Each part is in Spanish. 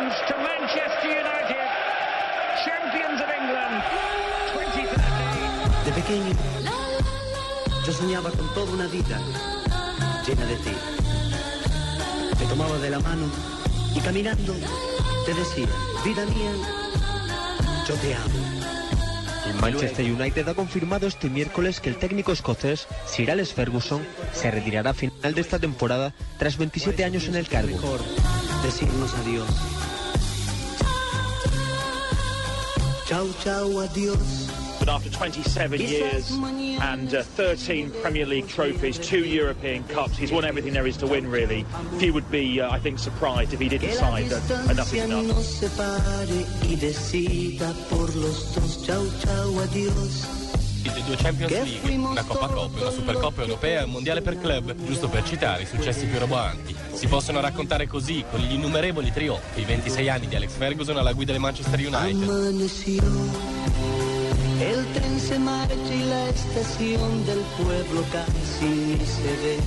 entrance to Manchester United, champions of England 2013. De pequeño, yo soñaba con toda una vida llena de ti. Te tomaba de la mano y caminando te decía, vida mía, yo te amo. El Manchester United ha confirmado este miércoles que el técnico escocés Sir Alex Ferguson se retirará a final de esta temporada tras 27 años en el cargo. Mejor decirnos adiós. Chau, chau, adiós. But after 27 years and uh, 13 Premier League trophies, two European Cups, he's won everything there is to win, really. Few would be, uh, I think, surprised if he didn't decide that enough is enough. nos separe y Due Champions League, una Coppa Coppa, una Supercoppa europea e un mondiale per club, giusto per citare i successi più roboanti. Si possono raccontare così, con gli innumerevoli trionfi, i 26 anni di Alex Ferguson alla guida del Manchester United. El tren se marcha y la estación del pueblo casi ni se ve.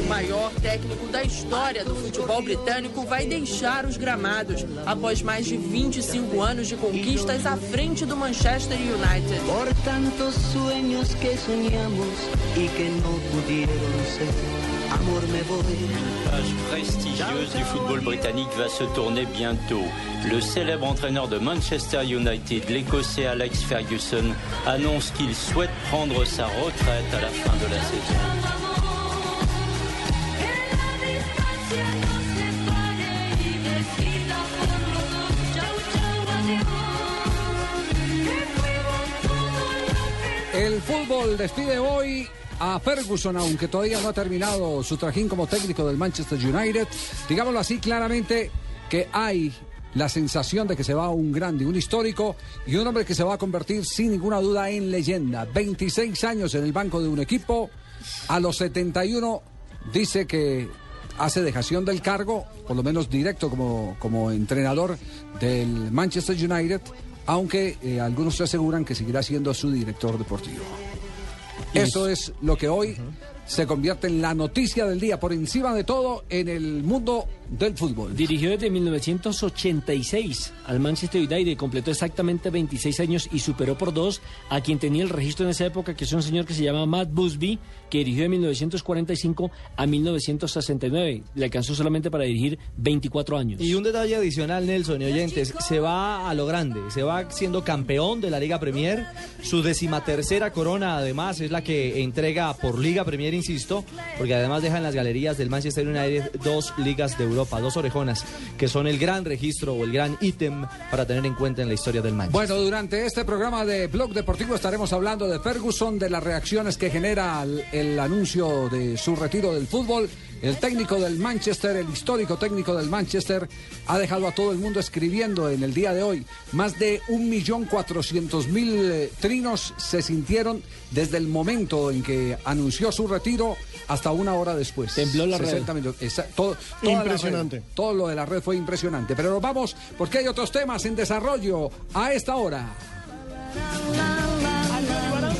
O maior técnico da história do futebol britânico vai deixar os gramados após mais de 25 anos de conquistas à frente do Manchester United. por tantos sueños que soñamos y que no pudieron ser. Page prestigieuse du football britannique va se tourner bientôt. Le célèbre entraîneur de Manchester United, l'Écossais Alex Ferguson, annonce qu'il souhaite prendre sa retraite à la fin de la saison. El fútbol despide hoy a Ferguson, aunque todavía no ha terminado su trajín como técnico del Manchester United. Digámoslo así claramente que hay la sensación de que se va un grande, un histórico y un hombre que se va a convertir sin ninguna duda en leyenda. 26 años en el banco de un equipo, a los 71 dice que hace dejación del cargo, por lo menos directo como, como entrenador del Manchester United, aunque eh, algunos aseguran que seguirá siendo su director deportivo. Eso es lo que hoy se convierte en la noticia del día, por encima de todo, en el mundo del fútbol. Dirigió desde 1986 al Manchester United, completó exactamente 26 años y superó por dos a quien tenía el registro en esa época, que es un señor que se llama Matt Busby, que dirigió de 1945 a 1969. Le alcanzó solamente para dirigir 24 años. Y un detalle adicional, Nelson y oyentes, se va a lo grande, se va siendo campeón de la Liga Premier, su decimatercera corona además es la que entrega por Liga Premier, insisto, porque además deja en las galerías del Manchester United dos ligas de Europa, dos orejonas, que son el gran registro o el gran ítem para tener en cuenta en la historia del Manchester. Bueno, durante este programa de Blog Deportivo estaremos hablando de Ferguson, de las reacciones que genera el, el anuncio de su retiro del fútbol. El técnico del Manchester, el histórico técnico del Manchester, ha dejado a todo el mundo escribiendo en el día de hoy. Más de 1.400.000 eh, trinos se sintieron desde el momento en que anunció su retiro hasta una hora después. Tembló la red. 60 minutos. Esa- todo, Impresionante. red, todo lo de la red fue impresionante. Pero nos vamos porque hay otros temas en desarrollo a esta hora.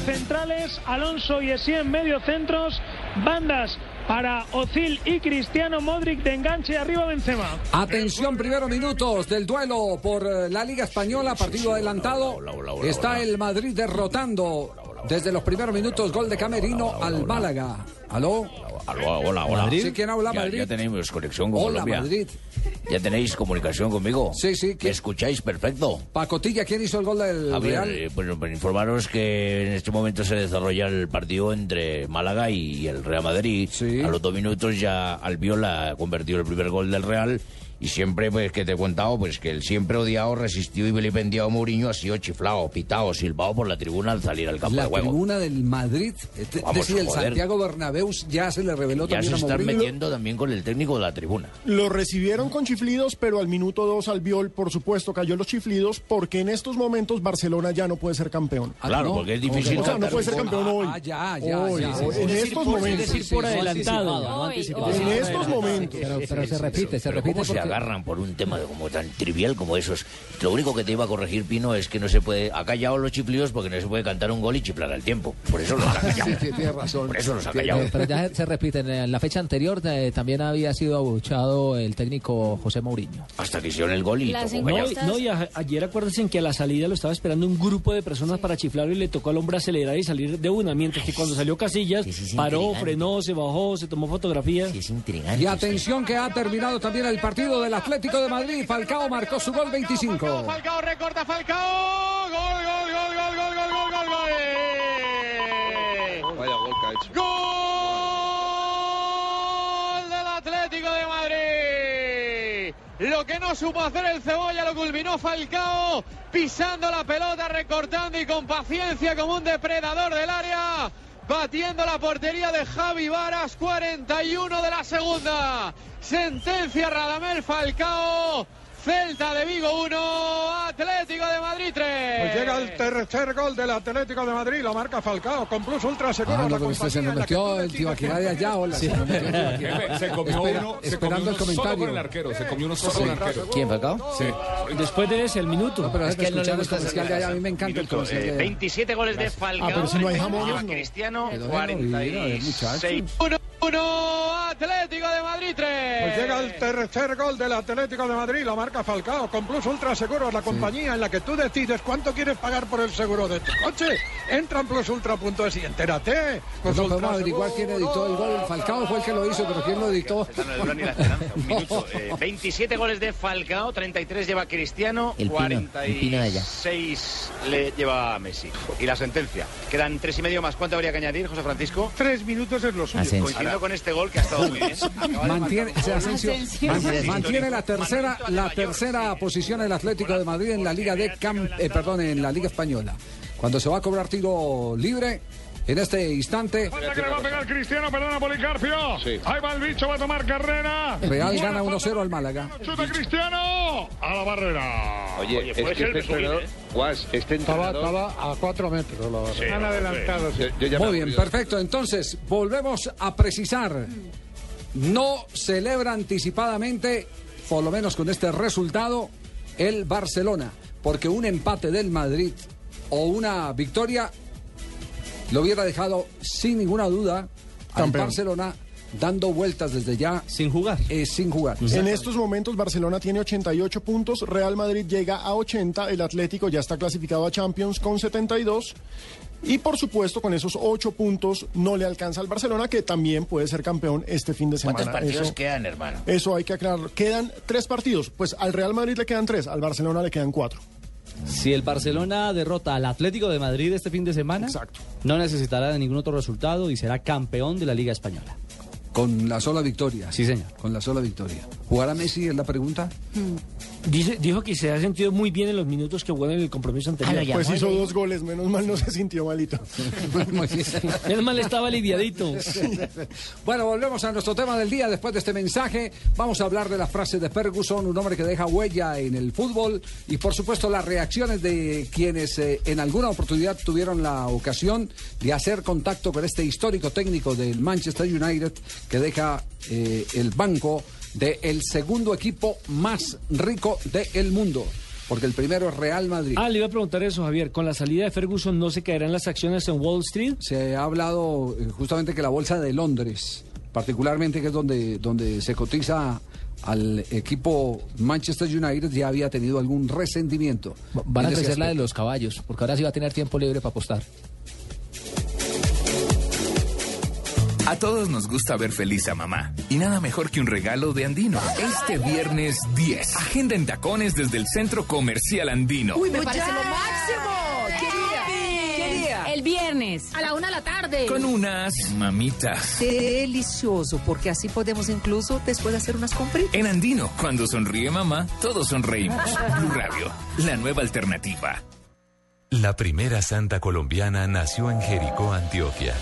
Centrales, Alonso y Essien medio centros, bandas para Ozil y Cristiano Modric de enganche arriba Benzema. Atención, primero minutos del duelo por eh, la Liga Española, partido adelantado. Está el Madrid derrotando desde los primeros minutos gol de Camerino al Málaga. ¿Aló? Aló, hola, hola. ¿Madrid? Sí, ¿quién habla, Ya- Madrid? Ya, tenemos conexión con Hola, Colombia. Madrid. ¿Ya tenéis comunicación conmigo? Sí, sí. ¿Me escucháis perfecto? Pacotilla, ¿quién hizo el gol del Javier, Real? eh, pues, pues informaros que en este momento se desarrolla el partido entre Málaga y el Real Madrid. A los dos minutos ya Albiol ha convertido el primer gol del Real. Y siempre, pues, que te he contado, pues, que el siempre odiado, resistido y vilipendiado Mourinho ha sido chiflado, pitado, silbado por la tribuna al salir al campo La de juego. tribuna del Madrid, es Vamos, decir, el joder. Santiago Bernabéu ya se le reveló Ya se también a están metiendo también con el técnico de la tribuna. Lo recibieron con chiflidos, pero al minuto dos Albiol, por supuesto, cayó los chiflidos porque en estos momentos Barcelona ya no puede ser campeón. Ah, Claro, ¿no? porque es difícil O sea, no puede ser campeón hoy. Ah, ya, ya, Hoy, ya. hoy, Es En decir, estos es momentos. decir, por adelantado. En estos momentos. Pero, pero se repite, se repite ¿Cómo se porque... agarran por un tema de como tan trivial como esos? Lo único que te iba a corregir, Pino, es que no se puede... Ha callado los chiflidos porque no se puede cantar un gol y chiflar al tiempo. Por eso los ha callado. Sí, tiene razón. Por eso los ha callado. pero ya se repiten. En la fecha anterior eh, también había sido abuchado el técnico José Mourinho. Hasta que hicieron el gol y No, tocó no, y a- ayer acuérdense que a la salida lo estaba esperando un grupo de personas para chiflarlo y le tocó al hombre acelerar y salir de una, mientras que cuando salió Casillas paró, intrigante. frenó, se bajó, se tomó fotografías. Y atención que ha terminado también el partido del Atlético de Madrid. Falcao marcó su gol 25. Falcao recorta, Falcao. Gol, gol, gol, gol, gol, gol, gol, gol. Vaya gol que. Gol del Atlético de Madrid. Lo que no supo hacer el Cebolla lo culminó Falcao pisando la pelota, recortando y con paciencia como un depredador del área batiendo la portería de Javi Varas, 41 de la segunda. Sentencia Radamel Falcao. Celta de Vigo 1, Atlético de Madrid 3. Pues llega el tercer gol del Atlético de Madrid, lo marca Falcao con plus ultra seguro. Ah, la no, pero se nos metió el Tibaquirá de allá, hola. Sí. se nos metió el Tibaquirá. Jefe, se comió Espera- uno, se esperando comió el solo comentario. con el arquero, se comió uno solo con el arquero. ¿Quién, Falcao? Sí. Después de ese, el minuto. pero Es es que a él no le escuchar el gusta comercial de allá, a mí me encanta el comercial de allá. 27 goles de Falcao. Ah, pero si no hay no. Cristiano, Pero déjalo vivir, a ver, 46. 1, 1, Atlético de Madrid 3. Pues llega el tercer gol del Atlético de Madrid, lo marca Falcao con Plus Ultra Seguros, la compañía en la que tú decides cuánto quieres pagar por el seguro de tu coche. Entra en plusultra.es y entérate. Plus No Ultra podemos averiguar quién editó el gol. Falcao fue el que lo hizo, pero quién lo editó. Esa no es ni la esperanza. Un minuto. Eh, 27 goles de Falcao, 33 lleva Cristiano, El pino, el pino de allá. 46 le lleva Messi. Y la sentencia. Quedan tres y medio más. ¿Cuánto habría que añadir, José Francisco? Tres minutos es lo suyo. Asensio. Con este gol que ha estado muy bien. Mantiene. Asensio, mantiene la tercera, la tercera posición el Atlético de Madrid en la Liga de Cam- eh, perdón, en la Liga Española. Cuando se va a cobrar tiro libre, en este instante, Falta que le va a pegar Cristiano, perdona Policarpio. Ahí va el bicho, va a tomar carrera. Real Buena gana falta, 1-0 al Málaga. Chuta Cristiano a la barrera. Oye, es que este entrenador, Guas, este Estaba, entrenador... estaba a cuatro metros. La barrera. Han adelantado. sí. Yo me Muy bien, perfecto. Entonces, volvemos a precisar. No celebra anticipadamente, por lo menos con este resultado, el Barcelona. Porque un empate del Madrid o una victoria lo hubiera dejado sin ninguna duda al. Barcelona dando vueltas desde ya. Sin jugar. sin jugar. En estos momentos Barcelona tiene 88 puntos, Real Madrid llega a 80, el Atlético ya está clasificado a Champions con 72 y por supuesto con esos 8 puntos no le alcanza al Barcelona que también puede ser campeón este fin de semana. ¿Cuántos partidos Eso- quedan, hermano? Eso hay que aclararlo. Quedan tres partidos. Pues al Real Madrid le quedan tres, al Barcelona le quedan cuatro. Si el Barcelona derrota al Atlético de Madrid este fin de semana, no necesitará de ningún otro resultado y será campeón de la Liga Española. Con la sola victoria. Sí, señor. Con la sola victoria. ¿Jugará Messi? Es la pregunta. Dice, dijo que se ha sentido muy bien en los minutos que jugó en el compromiso anterior. Pues hizo dos goles, menos mal no se sintió malito. Menos mal estaba aliviadito. Bueno, volvemos a nuestro tema del día. Después de este mensaje, vamos a hablar de la frase de Ferguson, un hombre que deja huella en el fútbol y, por supuesto, las reacciones de quienes eh, en alguna oportunidad tuvieron la ocasión de hacer contacto con este histórico técnico del Manchester United que deja eh, el banco del segundo equipo más rico del mundo. Porque el primero es Real Madrid. Ah, le iba a preguntar eso, Javier. ¿Con la salida de Ferguson no se caerán las acciones en Wall Street? Se ha hablado eh, justamente que la bolsa de Londres, particularmente que es donde, donde se cotiza al equipo Manchester United, ya había tenido algún resentimiento. Van a crecer la de los caballos, porque ahora sí va a tener tiempo libre para apostar. A todos nos gusta ver feliz a mamá. Y nada mejor que un regalo de Andino. Este viernes 10. Agenda en tacones desde el Centro Comercial Andino. Uy, me parece lo máximo. ¿Qué día? ¿Qué día? El viernes, a la una de la tarde. Con unas mamitas. Delicioso, porque así podemos incluso después hacer unas compritas. En Andino, cuando sonríe mamá, todos sonreímos. Blue Radio, la nueva alternativa. La primera santa colombiana nació en Jericó, Antioquia.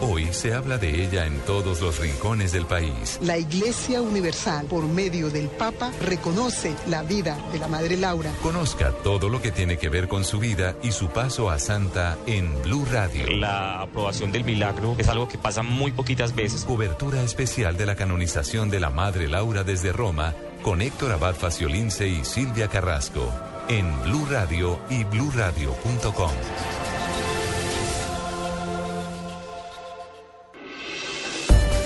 Hoy se habla de ella en todos los rincones del país. La Iglesia Universal, por medio del Papa, reconoce la vida de la Madre Laura. Conozca todo lo que tiene que ver con su vida y su paso a santa en Blue Radio. La aprobación del milagro es algo que pasa muy poquitas veces. Cobertura especial de la canonización de la Madre Laura desde Roma con Héctor Abad Faciolince y Silvia Carrasco en Blue Radio y bluradio.com.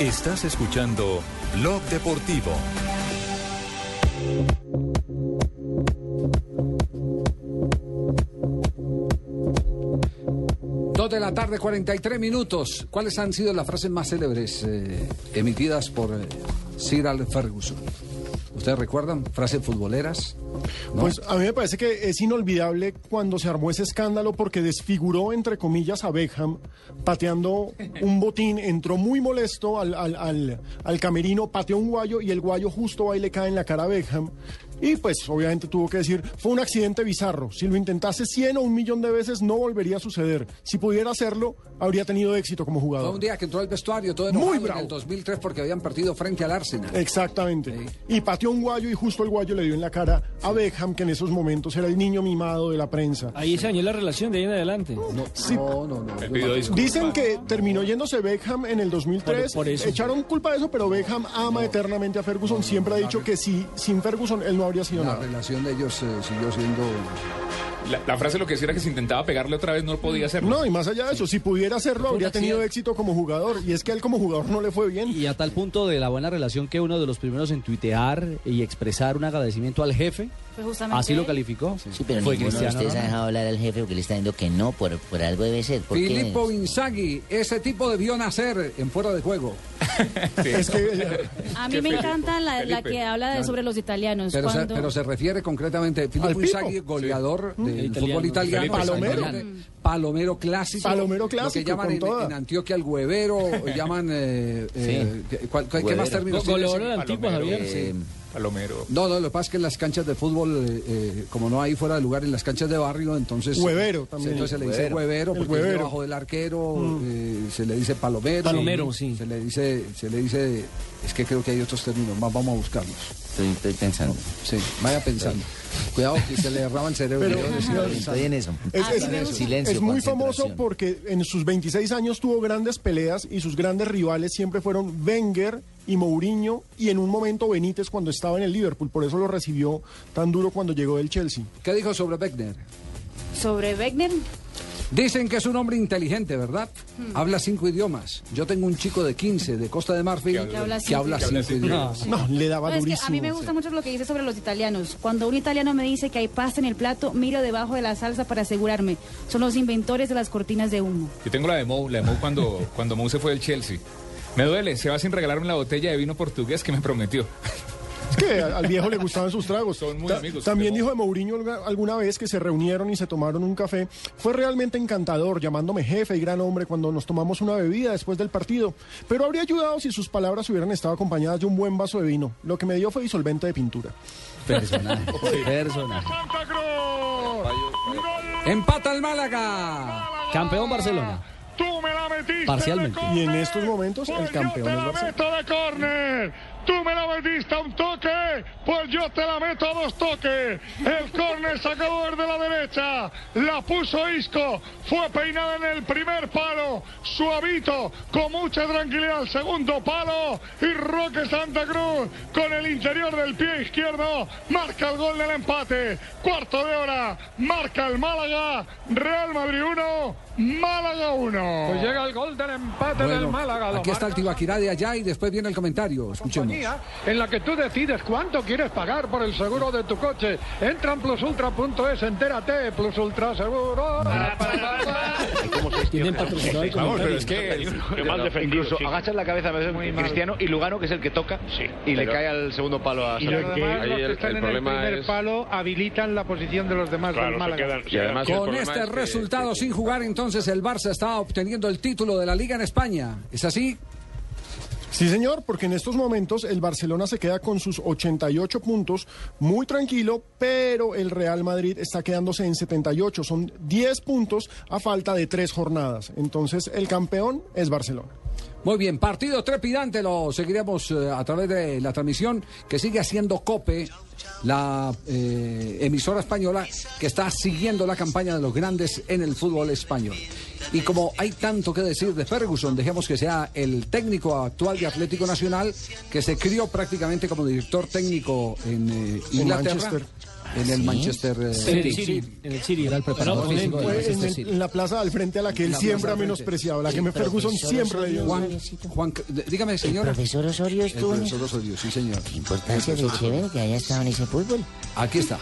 Estás escuchando Blog Deportivo. Dos de la tarde, 43 minutos. ¿Cuáles han sido las frases más célebres eh, emitidas por eh, Sir Ferguson? ¿Ustedes recuerdan? Frases futboleras. Pues a mí me parece que es inolvidable cuando se armó ese escándalo porque desfiguró, entre comillas, a Beckham pateando un botín, entró muy molesto al, al, al, al camerino, pateó un guayo y el guayo justo y le cae en la cara a Beckham. Y pues obviamente tuvo que decir, fue un accidente bizarro. Si lo intentase 100 o un millón de veces no volvería a suceder. Si pudiera hacerlo, habría tenido éxito como Fue jugador. un día que entró al vestuario todo Muy enojado en bravo. el 2003 porque habían partido frente al Arsenal. Exactamente. Y pateó un guayo y justo el guayo le dio en la cara a Beckham, que en esos momentos era el niño mimado de la prensa. Ahí se dañó la relación de ahí en adelante. Sí. No, no, no. Dicen que terminó yéndose Beckham en el 2003. Por- por eso. Echaron culpa de eso, pero Beckham ama eternamente a Ferguson. Siempre ha dicho que si sin Ferguson él no habría sido La nada. relación de ellos eh, siguió siendo... La, la frase lo que decía era que si intentaba pegarle otra vez no podía hacerlo. No, y más allá de eso, si pudiera hacerlo, habría tenido éxito como jugador. Y es que a él como jugador no le fue bien. Y a tal punto de la buena relación que uno de los primeros en tuitear y expresar un agradecimiento al jefe, Justamente así lo calificó. Sí, pero Fue ninguno de ustedes ha Ronaldo. dejado hablar al jefe porque le está diciendo que no, por, por algo debe ser. ¿Por qué? Filippo Inzaghi, ese tipo debió nacer en fuera de juego. Es que A mí me encanta la, la que habla de, sobre los italianos. Pero se, pero se refiere concretamente Filippo Pipo. Inzaghi, goleador del Italiano. fútbol italiano. Felipe Palomero. Palomero. Palomero clásico. Palomero Lo que clásico, llaman en, en Antioquia el huevero, llaman... Eh, eh, ¿cuál- cuál- ¿Qué más términos Goleador de Palomero, Javier. Palomero. No, no, lo que pasa es que en las canchas de fútbol, eh, eh, como no hay fuera de lugar en las canchas de barrio, entonces... Huevero también. Entonces se le dice Huevero. porque es debajo del arquero, eh, se le dice palomero. Palomero, sí. Se le dice, se le dice, es que creo que hay otros términos, más vamos a buscarlos. Estoy, estoy pensando. Sí, vaya pensando. Cuidado que se le derrama el cerebro. Pero- Yo decía Estoy, pensando. en eso. Es. Silencio, es muy famoso porque en sus 26 años tuvo grandes peleas y sus grandes rivales siempre fueron Wenger y Mourinho y en un momento Benítez cuando estaba en el Liverpool. Por eso lo recibió tan duro cuando llegó del Chelsea. ¿Qué dijo sobre Beckner? Sobre Wegner, Dicen que es un hombre inteligente, ¿verdad? Habla cinco idiomas. Yo tengo un chico de 15 de Costa de Marfil Que habla que habla cinco cinco idiomas. No, le daba No, es que durísimo. a mí me gusta mucho lo que dice sobre los italianos. Cuando un italiano me dice que hay pasta en el plato, miro debajo de la salsa para asegurarme. Son los inventores de las cortinas de humo. Yo tengo la de Mou, la de Mou cuando, cuando Mou se fue del Chelsea. Me duele, se va sin regalarme la botella de vino portugués que me prometió. Es que al viejo le gustaban sus tragos. Son muy Ta- amigos, También dijo de Mourinho alguna vez que se reunieron y se tomaron un café. Fue realmente encantador, llamándome jefe y gran hombre cuando nos tomamos una bebida después del partido. Pero habría ayudado si sus palabras hubieran estado acompañadas de un buen vaso de vino. Lo que me dio fue disolvente de pintura. Personaje. Personaje. Empata el Málaga. Campeón Barcelona. Tú me la metiste Parcialmente. de Y en estos momentos el Pues campeón yo es te la Barcelona. meto de córner. Tú me la metiste a un toque, pues yo te la meto a dos toques. El córner sacador de la derecha, la puso Isco, fue peinada en el primer palo, suavito, con mucha tranquilidad al segundo palo y Roque Santa Cruz con el interior del pie izquierdo marca el gol del empate. Cuarto de hora, marca el Málaga, Real Madrid 1, Málaga 1. Pues llega el gol del empate del Bueno, Málaga. lo aquí está el Tibaquirá de allá y después viene el comentario. Escuchemos. en la que tú decides cuánto quieres pagar por el seguro de tu coche. Entra en plusultra.es, entérate, Plus Ultra Seguro. Tienen patrocinado el Vamos, pero es que... Qué mal defendido, Incluso agachas la cabeza a veces Cristiano y Lugano, que es el que toca, y le cae al segundo palo a Y los que están en el primer palo habilitan la posición de los demás del Málaga. Y además Con este es que- resultado sin jugar, entonces el Barça está obteniendo el título de la Liga en España. ¿Es así? Sí, señor, porque en estos momentos el Barcelona se queda con sus 88 puntos, muy tranquilo, pero el Real Madrid está quedándose en 78. Son 10 puntos a falta de tres jornadas. Entonces, el campeón es Barcelona. Muy bien, partido trepidante, lo seguiremos eh, a través de la transmisión que sigue haciendo COPE, la eh, emisora española que está siguiendo la campaña de los grandes en el fútbol español. Y como hay tanto que decir de Ferguson, dejemos que sea el técnico actual de Atlético Nacional, que se crió prácticamente como director técnico en eh, Inglaterra. Manchester. En el Manchester eh, En el City. City. En el City. Era el preparador Bueno, físico del en, el- City. en la plaza al frente a la que él La siempre ha menospreciado, la que me El Ferguson siempre le dio. Juan, Juan, dígame, señora. ¿El profesor Osorio El estuvo en profesor Osorio, sí, señor. Importancia de chévere que haya estado en ese fútbol. Aquí está.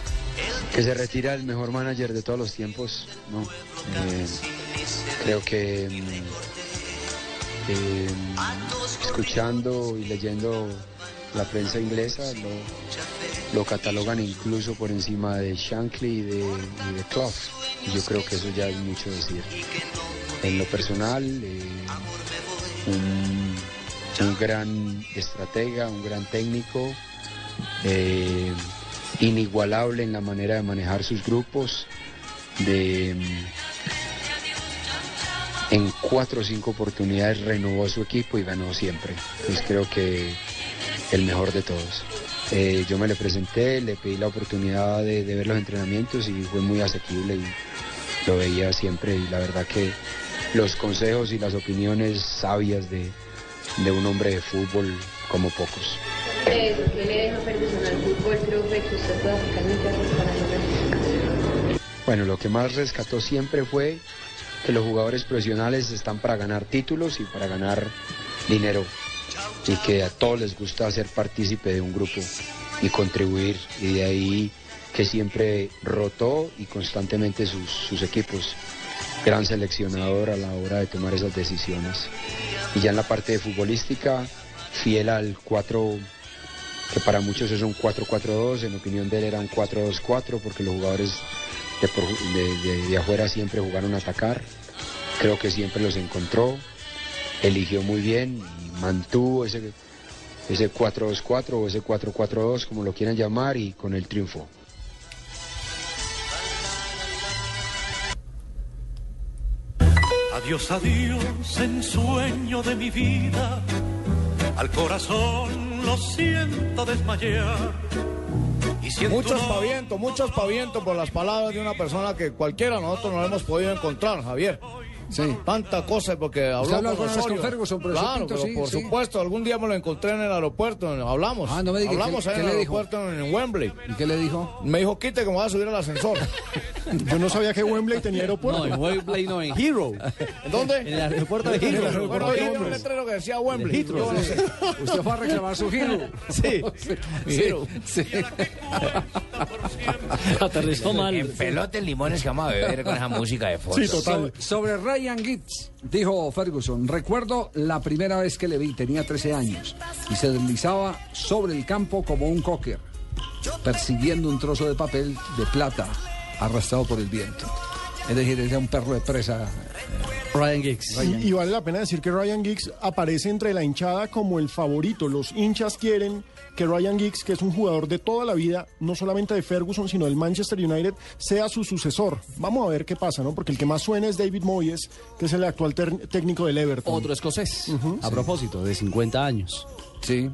Que se retira el mejor manager de todos los tiempos, ¿no? Eh, creo que mm, eh, escuchando y leyendo la prensa inglesa lo, lo catalogan incluso por encima de Shankly y de, Clough. Yo creo que eso ya es mucho decir. En lo personal, eh, un, gran estratega, un gran técnico, eh, inigualable en la manera de manejar sus grupos, en cuatro o cinco oportunidades renovó su equipo y ganó siempre. Entonces creo que el mejor de todos. Eh, yo me le presenté, le pedí la oportunidad de, ver los entrenamientos y fue muy asequible y lo veía siempre y la verdad que los consejos y las opiniones sabias de, de un hombre de fútbol como pocos. Que le deja fútbol, para. Bueno, lo que más rescató siempre fue que los jugadores profesionales están para ganar títulos y para ganar dinero y que a todos les gusta ser partícipe de un grupo y contribuir y de ahí que siempre rotó y constantemente sus, equipos. Gran seleccionador a la hora de tomar esas decisiones. Y ya en la parte de futbolística, fiel al 4, que para muchos es un 4-4-2, en opinión de él era un 4-2-4 porque los jugadores de- de- de afuera siempre jugaron a atacar. Creo que siempre los encontró, eligió muy bien y mantuvo ese, ese 4-2-4 o ese 4-4-2, como lo quieran llamar, y con el triunfo. Adiós, adiós, ensueño de mi vida. Al corazón lo siento desmayar. Y siento Mucho no- espaviento, mucho espaviento por las palabras de una persona que cualquiera de nosotros no hemos podido encontrar, Javier. Sí. Tanta cosa porque habló con con. Ferguson, Claro, Pinto, pero sí, por sí. supuesto, algún día me lo encontré en el aeropuerto, hablamos. Ah, no me diga, Hablamos ¿qué- ahí qué en el le dijo? aeropuerto en, en Wembley. ¿Y qué le dijo? Me dijo, quite que me voy a subir al ascensor. Yo no sabía que Wembley tenía aeropuerto. No, en Wembley no, en Hero. ¿En dónde? En el aeropuerto de En el Heathrow. aeropuerto de Heathrow, un letrero que decía Wembley. Heathrow, Yo no sí. sé. Usted fue a reclamar su giro. Sí, Sí, Giro. sí. Aterrizó mal. En pelote limones que vamos a beber con esa música de fondo. So- sobre Ryan Giggs, dijo Ferguson, recuerdo la primera vez que le vi, tenía 13 años, y se deslizaba sobre el campo como un cocker, persiguiendo un trozo de papel de plata arrastrado por el viento. Es decir, era un perro de presa. Ryan Giggs. Y, y vale la pena decir que Ryan Giggs aparece entre la hinchada como el favorito. Los hinchas quieren que Ryan Giggs, que es un jugador de toda la vida, no solamente de Ferguson, sino del Manchester United, sea su sucesor. Vamos a ver qué pasa, ¿no? Porque el que más suena es David Moyes, que es el actual técnico del Everton. Otro escocés. A propósito, de 50 años. Sí,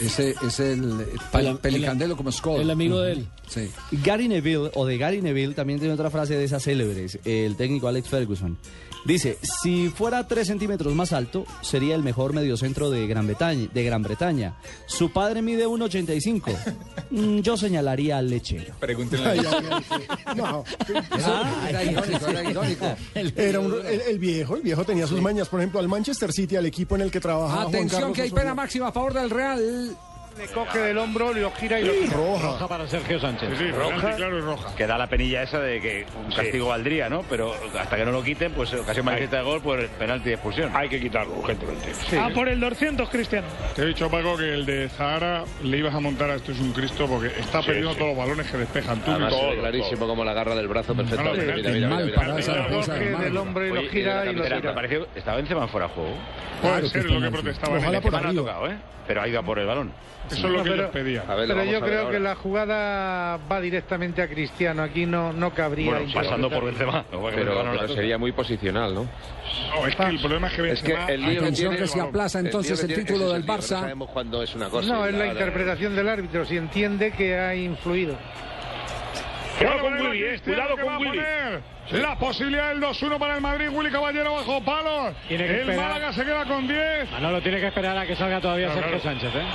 ese es el, El- pelicandelo como Scott. el amigo de él. Sí. Gary Neville, o de Gary Neville, también tiene otra frase de esas célebres, el técnico Alex Ferguson. Dice, si fuera 3 centímetros más alto, sería el mejor mediocentro de Gran Bretaña. De Gran Bretaña. Su padre mide 1,85. Mm, Yo señalaría al lechero. Pregúntenle. Ay, ay, ay, no. Era irónico, era irónico. Era un- el, el viejo, el viejo tenía sus mañas. Por ejemplo, al Manchester City, al equipo en el que trabajaba Juan Atención Carlos que hay Osorio. pena máxima a favor del Real. Le coge del hombro, lo gira y lo tira. Roja. para Sergio Sánchez. Sí, sí, roja. claro, y roja. Que da la penilla esa de que un castigo valdría, ¿no? Pero hasta que no lo quiten, pues ocasión manifiesta de gol por penalti de expulsión. Hay que quitarlo urgentemente. Ah, por el 200, Cristiano. Te he dicho, Paco, que el de Zahara le ibas a montar a esto es un Cristo porque está Sí, perdiendo sí. todos los balones que despejan. Tú Además, todo. clarísimo como la agarra del brazo perfectamente. No, no, Mira, mira, mira, del hombre y lo gira y lo pareció- ¿Estaba Benzema fuera de juego? Puede que ser lo que protestaba en Ojalá el por arriba. tocado, ¿eh? Pero ha ido a por el balón. Eso es lo que pero- les pedía. A ver, lo Pero yo creo ahora. que la jugada va directamente a Cristiano. Aquí no, no cabría. Bueno, pasando por Benzema. Pero, Benzema no pero sería muy posicional, ¿no? No, es que el problema es que Es que Benzema... el lío que tiene- que se aplaza entonces el tiene- título del el lío, No Barça. sabemos cuándo es una cosa. No, es la otra. interpretación del árbitro. Si entiende que ha influido. Cuidado con Willy, eh, cuidado con Willy. La posibilidad del 2-1 para el Madrid, Willy Caballero bajo palos. Tiene que el esperar. Málaga se queda con 10. Manolo tiene que esperar a que salga todavía Claro, Sergio claro. Sánchez, ¿eh?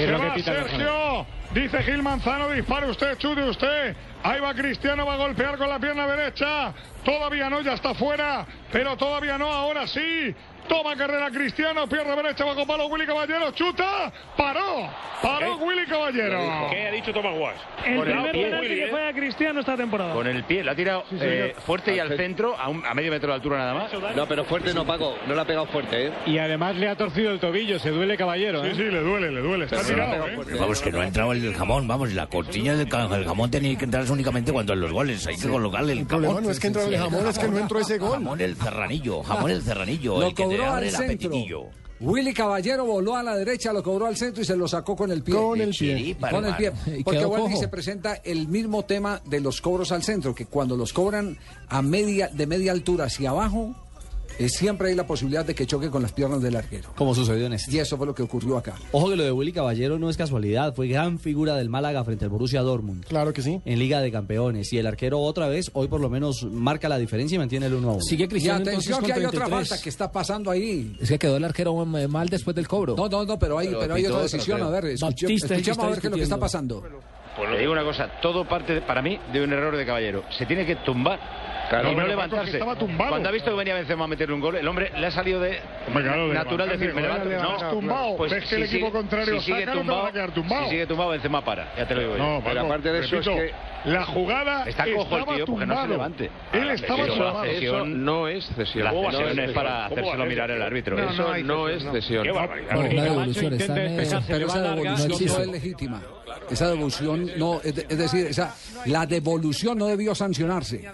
Se Es lo que. Sergio. Dice Gil Manzano, dispare usted, chute usted. Ahí va Cristiano, va a golpear con la pierna derecha. Todavía no, ya está fuera. Pero todavía no, ahora sí. Toma carrera Cristiano, pierna derecha bajo palo Willy Caballero, chuta, paró, paró ¿Qué? Willy Caballero. ¿Qué ha dicho Thomas Wash? El Con el primer pie, penalti Willy, que fue a Cristiano esta temporada. Con el pie, lo ha tirado Sí, eh, fuerte y al centro, a, un- a medio metro de altura nada más. No, pero fuerte no, Paco. No le ha pegado fuerte, ¿eh? Y además le ha torcido el tobillo, se duele caballero. Sí, ¿eh? sí, le duele, le duele, está no tirado, ¿eh? vamos, que no ha entrado el jamón, vamos, la cortilla del el jamón tenía que entrar únicamente cuando en los goles, hay que colocarle el, El problema jamón. no es que entra el jamón, es que no entró ese gol. Jamón el serranillo, jamón el serranillo, Lo el que al centro. Willy Caballero voló a la derecha, lo cobró al centro y se lo sacó con el pie. Con el pie. Con el pie. Porque cojo. se presenta el mismo tema de los cobros al centro, que cuando los cobran a media, de media altura hacia abajo, eh, siempre hay la posibilidad de que choque con las piernas del arquero. Como sucedió en este. Y eso fue lo que ocurrió acá. Ojo que lo de Willy Caballero no es casualidad, fue gran figura del Málaga frente al Borussia Dortmund. Claro que sí. En Liga de Campeones. Y el arquero otra vez, hoy por lo menos marca la diferencia y mantiene el 1 a 1. Sigue Y Cristiano atención entonces que hay otra 33. falta que está pasando ahí. Es que quedó el arquero mal después del cobro. No, no, no, pero hay, Pero pero hay otra decisión. A ver, escuche- Baptista es el que escuchemos a ver qué es lo que está pasando. Pues le digo una cosa, todo parte de- para mí de un error de caballero. Se tiene que tumbar. Claro, y no levantarse. Cuando ha visto que venía Benzema a meterle un gol, el hombre le ha salido de Hombre, claro, de natural levantarse, decir, me levanto. le No, tumbado. pues Ves que el equipo contrario si sigue saca, no te tumbado, vas a quedar tumbado. Si sigue tumbado, Benzema para. Ya te lo digo yo. No, Pero aparte de eso es que- la jugada Está cojo el tío porque no se levante. Él estaba Eso- tumbado. Eso no es cesión. La cesión es para ¿Cómo va a hacérselo mirar el árbitro. No, Eso no, es cesión. Camacho devolución, eh, se Pero esa devolución es legítima. Esa devolución no, es, de- es decir, esa, la devolución no debió sancionarse.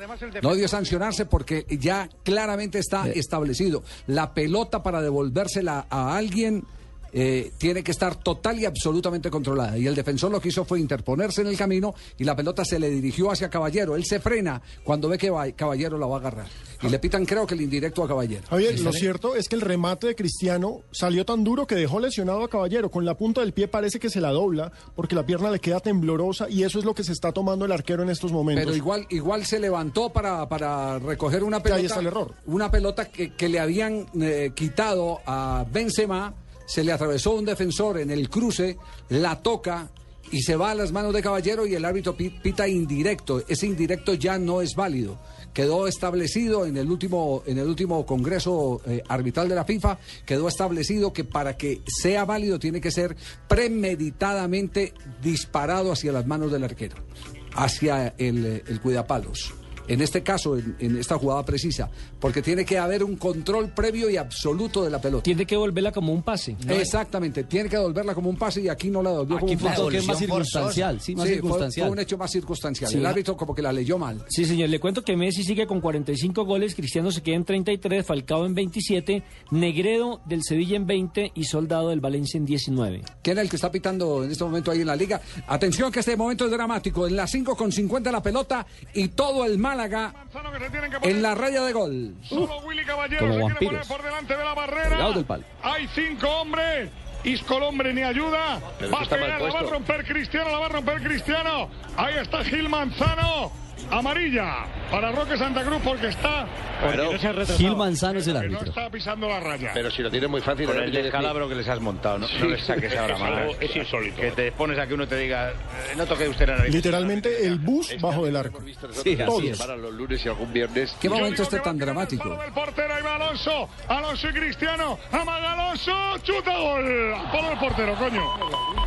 No debió sancionarse porque ya claramente está establecido. La pelota para devolvérsela a alguien eh, tiene que estar total y absolutamente controlada. Y el defensor lo que hizo fue interponerse en el camino y la pelota se le dirigió hacia Caballero. Él se frena cuando ve que va- Caballero la va a agarrar. Y le pitan, creo que el indirecto a Caballero. Javier, lo cierto es que el remate de Cristiano salió tan duro que dejó lesionado a Caballero. Con la punta del pie parece que se la dobla porque la pierna le queda temblorosa y eso es lo que se está tomando el arquero en estos momentos. Pero igual, igual se levantó para, para recoger una pelota. ahí está el error. Una pelota que, que le habían eh, quitado a Benzema, se le atravesó un defensor en el cruce, la toca y se va a las manos de Caballero y el árbitro pi- pita indirecto. Ese indirecto ya no es válido. Quedó establecido en el último, en el último Congreso eh, Arbitral de la FIFA, quedó establecido que para que sea válido tiene que ser premeditadamente disparado hacia las manos del arquero, hacia el, eh, el cuidapalos. En este caso, en, en esta jugada precisa, porque tiene que haber un control previo y absoluto de la pelota. Tiene que volverla como un pase. Exactamente, tiene que devolverla como un pase y aquí no la devolvió como Aquí un fue un pase. toque más circunstancial, sí, más fue- circunstancial. Fue, un hecho más circunstancial. Sí. El árbitro como que la leyó mal. Sí, señor. Le cuento que Messi sigue con 45 goles, Cristiano se queda en 33, Falcao en 27, Negredo del Sevilla en 20 y Soldado del Valencia en 19. ¿Quién es el que está pitando en este momento ahí en la liga? Atención que este momento es dramático. En la 5 con 50 la pelota y todo el Málaga en la raya de gol. Solo Willy Caballero Como se quiere vampiros. poner por delante de la barrera. Colgado del palo. Hay cinco hombres. Isco el hombre ni ayuda. Pero va a pegar, la va romper Cristiano, la va a romper Cristiano. Ahí está Gil Manzano. Amarilla para Roque Santa Cruz porque está. Porque no retrasado. Gil Manzano es el No árbitro. está pisando la raya. Pero si lo tiene muy fácil. Con el el descalabro que les has montado, no, Sí. no les saques ahora Es más. algo- es insólito. Que te pones a que uno te diga, eh, no toque usted la nariz. Literalmente el bus bajo del arco. Sí, así Todos. es. Para los lunes y algún viernes. ¿Qué momento este tan el dramático? del portero, ahí va Alonso. Alonso y Cristiano. Amaga Alonso. Chuta gol. Palo del portero, coño.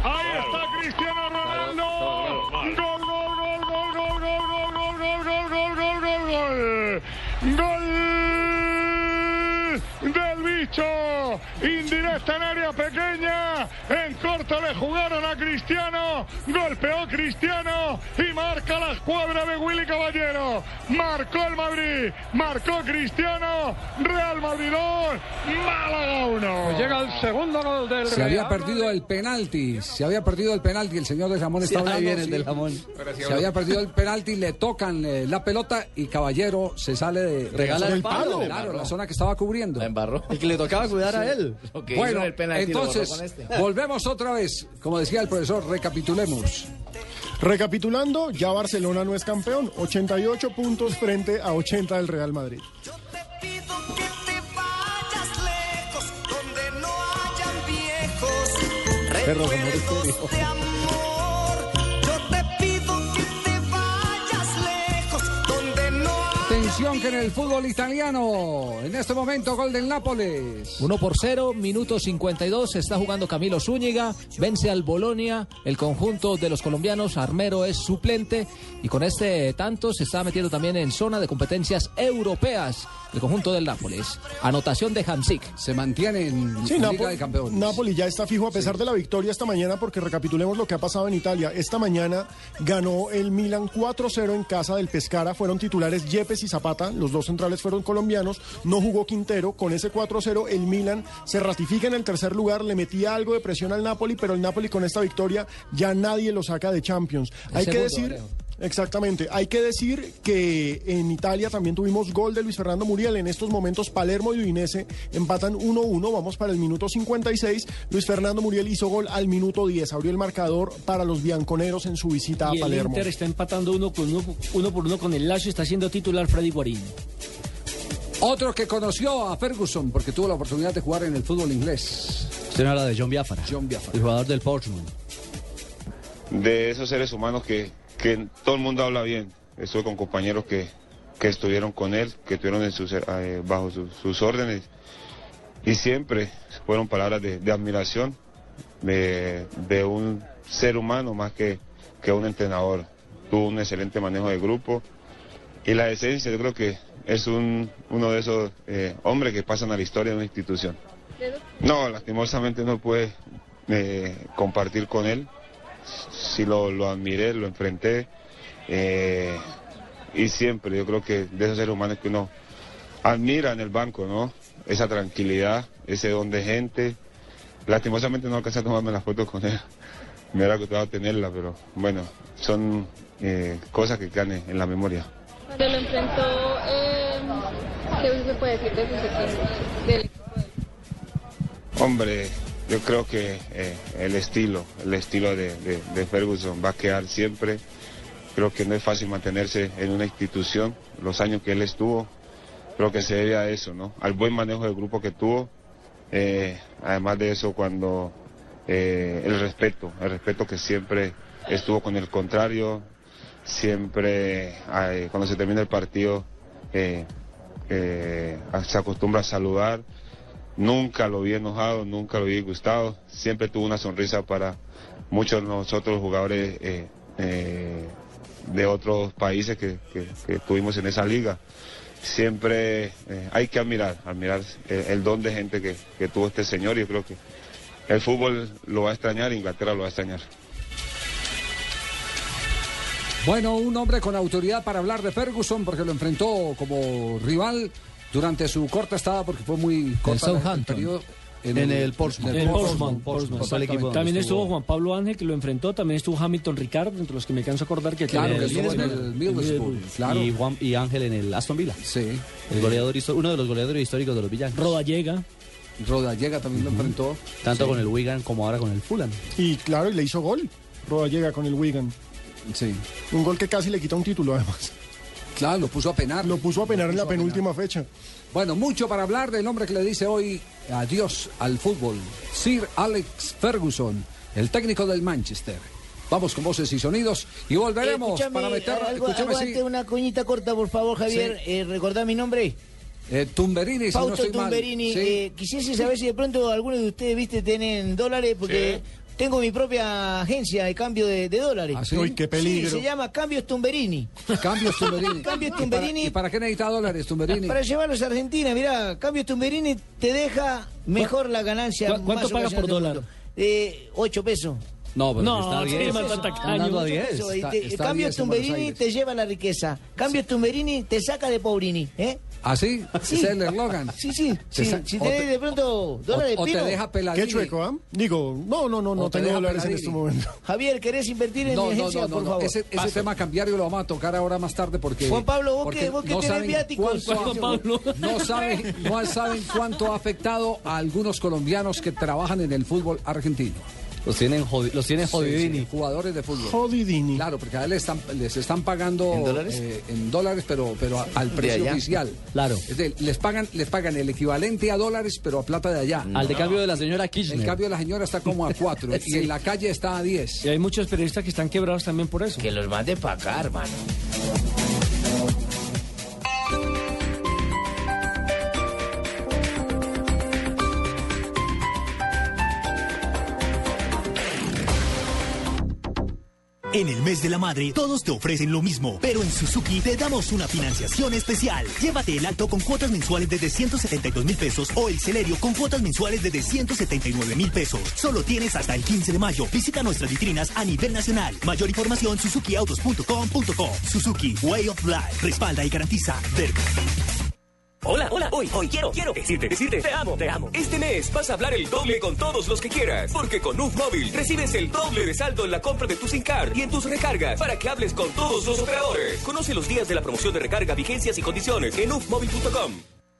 Ahí está Cristiano Ronaldo. Gol, gol, del bicho. Indirecta en área pequeña. En corto le jugaron a Cristiano. Golpeó Cristiano y marca la escuadra de Willy Caballero. Marcó el Madrid. Marcó Cristiano. Real Madrid 2. Málaga 1. Pues llega el segundo gol del Se había perdido el penalti, se había perdido el penalti, el señor de Jamón Sí, está ahí hablando. viene el sí. del jamón. Se había perdido el penalti, le tocan eh, la pelota y Caballero se sale de Regala el palo. Claro, la zona que estaba cubriendo. Embarró. El que le tocaba cuidar a él. Hizo Bueno, en el entonces con este. volvemos otra vez, como decía el profesor, recapitulemos. Recapitulando, ya Barcelona no es campeón. 88 puntos frente a 80 del Real Madrid. Perros amor que en el fútbol italiano. En este momento, gol del Nápoles. 1 por 0, minuto 52, se está jugando Camilo Zúñiga, vence al Bolonia, el conjunto de los colombianos, Armero es suplente y con este tanto se está metiendo también en zona de competencias europeas el conjunto del Nápoles. Anotación de Hamsik. Se mantiene en Sí, Liga de Campeones. Napoli ya está fijo a pesar de la victoria esta mañana porque recapitulemos lo que ha pasado en Italia. Esta mañana ganó el Milan 4-0 en casa del Pescara. Fueron titulares Yepes y Zapata. Los dos centrales fueron colombianos. No jugó Quintero. Con ese 4-0 el Milan se ratifica en el tercer lugar. Le metía algo de presión al Napoli, pero el Napoli con esta victoria ya nadie lo saca de Champions. El Hay que decir... Exactamente. Hay que decir que en Italia también tuvimos gol de Luis Fernando Muriel. En estos momentos Palermo y Udinese empatan 1-1. Vamos para el minuto 56. Luis Fernando Muriel hizo gol al minuto 10. Abrió el marcador para los bianconeros en su visita a Y el Palermo. Inter está empatando uno, con uno, uno por uno con el Lazio. Está siendo titular Freddy Guarín. Otro que conoció a Ferguson porque tuvo la oportunidad de jugar en el fútbol inglés. Usted no habla de John Biafara. John Biafara. El jugador del Portsmouth. de esos seres humanos que, que todo el mundo habla bien. Estuve con compañeros que, que estuvieron con él, que estuvieron en sus, eh, bajo sus, sus órdenes y siempre fueron palabras de, de admiración de, de un ser humano más que, que un entrenador. Tuvo un excelente manejo de grupo y la esencia yo creo que es un, uno de esos eh, hombres que pasan a la historia de una institución. No, lastimosamente no pude eh, compartir con él. Sí lo, lo admiré, lo enfrenté. eh, y siempre yo creo que de esos seres humanos que uno admira en el banco, ¿no? Esa tranquilidad, ese don de gente. Lastimosamente no alcancé a tomarme las fotos con él. Me hubiera gustado tenerla, pero bueno, son eh, cosas que quedan en- la memoria. Cuando lo enfrentó, eh, ¿qué se puede decir de sus equipos? Del Hombre, yo creo que eh, el estilo, el estilo de, Ferguson va a quedar siempre. Creo que no es fácil mantenerse en una institución los años que él estuvo. Creo que se debe a eso, ¿no? Al buen manejo del grupo que tuvo. Eh, además de eso, cuando eh, el respeto, el respeto que siempre estuvo con el contrario, siempre cuando se termina el partido se acostumbra a saludar. Nunca lo vi enojado, nunca lo vi disgustado. Siempre tuvo una sonrisa para muchos de nosotros jugadores eh, eh, de otros países que, que- tuvimos en esa liga. Siempre eh, hay que admirar, admirar el, don de gente que, que tuvo este señor yo creo que el fútbol lo va a extrañar, Inglaterra lo va a extrañar. Bueno, un hombre con autoridad para hablar de Ferguson porque lo enfrentó como rival durante su corta estada porque fue muy corta periodo En el Portsmouth. en el Portsmouth, Portsmouth, Portsmouth, el donde También estuvo. Juan Pablo Ángel que lo enfrentó, también estuvo Hamilton Ricardo, entre los que me canso acordar que Claro, tiene que estuvo en el Middlesbrough, claro. Y, Juan, y Ángel en el Aston Villa. Sí. El goleador, uno de los goleadores históricos de los villanos. Rodallega. Rodallega también lo enfrentó. Tanto Sí. con el Wigan como ahora con el Fulham. Y claro, y le hizo gol. Roda llega con el Wigan. Sí. Un gol que casi le quita un título, además. Claro, lo puso a penar. Lo puso a penar en la penar. penúltima fecha. Bueno, mucho para hablar del hombre que le dice hoy adiós al fútbol. Sir Alex Ferguson, el técnico del Manchester. Vamos con voces y sonidos y volveremos Escúchame, para meter. algo, escúchame, algo sí. una coñita corta, por favor, Javier. Sí. Eh, ¿Recordá mi nombre? Eh, Tumberini, si no Fausto estoy mal. Tumberini. Sí. Eh, quisiese saber si de pronto algunos de ustedes, viste, tienen dólares, porque tengo mi propia agencia de cambio de, de dólares. ¿Ah, sí? Uy, qué peligro. Sí, se llama Cambios Tumberini. Cambios Tumberini. Cambios ¿Y para- Tumberini. ¿Y para qué necesita dólares, Tumberini? Para llevarlos a Argentina, mirá, Cambios Tumberini te deja mejor la ganancia. ¿Cu- cuánto más pagas por dólar? Eh, 8 pesos. No, pero No, está sí, bien. man, tan tacaño. Andando a Ocho 10. pesos, y Está- Cambios 10 en Buenos Tumberini te lleva la riqueza. Cambios Tumberini te saca de Pobrini, ¿eh? ¿Ah, sí? Sí. Ese es el eslogan. Sí, sí. Sí. Si te- de pronto dólares o te deja peladini. Qué chueco, ¿ah? Digo, no, no, no, no te tengo deja dólares en este momento. Javier, ¿querés invertir en No, mi no, agencia, no, no, por no. favor? Ese, ese tema cambiario lo vamos a tocar ahora más tarde porque. Juan Pablo, vos que- vos que tenés saben viáticos. cuánto ha- Juan Pablo. No saben, no saben cuánto ha afectado a algunos colombianos que trabajan en el fútbol argentino. Los tienen, jodi- los tienen jodidini. sí, jugadores de fútbol. Jodidini. Claro, porque a él les están, les están pagando ¿En dólares? eh, en dólares, pero, pero a- al precio allá? oficial. Claro. Es decir, les pagan, les pagan el equivalente a dólares, pero a plata de allá. Al de cambio de la señora El Kirchner. cambio de la señora está como a cuatro y en la calle está a 10. Y hay muchos periodistas que están quebrados también por eso. Que los mande para acá, hermano. En el mes de la madre, todos te ofrecen lo mismo, pero en Suzuki te damos una financiación especial. Llévate el alto con cuotas mensuales desde 172 mil pesos o el Celerio con cuotas mensuales desde 179 mil pesos. Solo tienes hasta el 15 de mayo. Visita nuestras vitrinas a nivel nacional. Mayor información suzukiautos.com.co. Suzuki Way of Life. Respalda y garantiza. Hola, hola, hoy, hoy quiero, quiero decirte, decirte, te amo, te amo. Este mes vas a hablar el doble con todos los que quieras, porque con UF Móvil recibes el doble de saldo en la compra de tu SIM card y en tus recargas para que hables con todos los operadores. Conoce los días de la promoción de recarga, vigencias y condiciones en ufmóvil.com.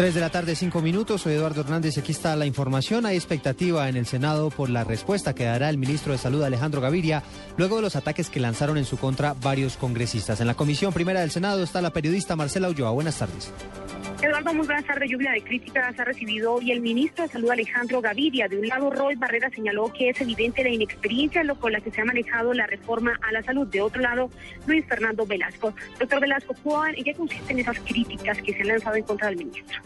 3 de la tarde, 5 minutos. Soy Eduardo Hernández. Aquí está la información. Hay expectativa en el Senado por la respuesta que dará el ministro de Salud Alejandro Gaviria luego de los ataques que lanzaron en su contra varios congresistas. En la comisión primera del Senado está la periodista Marcela Ulloa. Buenas tardes. Eduardo, muy buenas tardes. Lluvia de críticas ha recibido hoy el ministro de Salud Alejandro Gaviria. De un lado, Roy Barrera señaló que es evidente la inexperiencia con la que se ha manejado la reforma a la salud. De otro lado, Luis Fernando Velasco. Doctor Velasco, ¿en qué consisten esas críticas que se han lanzado en contra del ministro?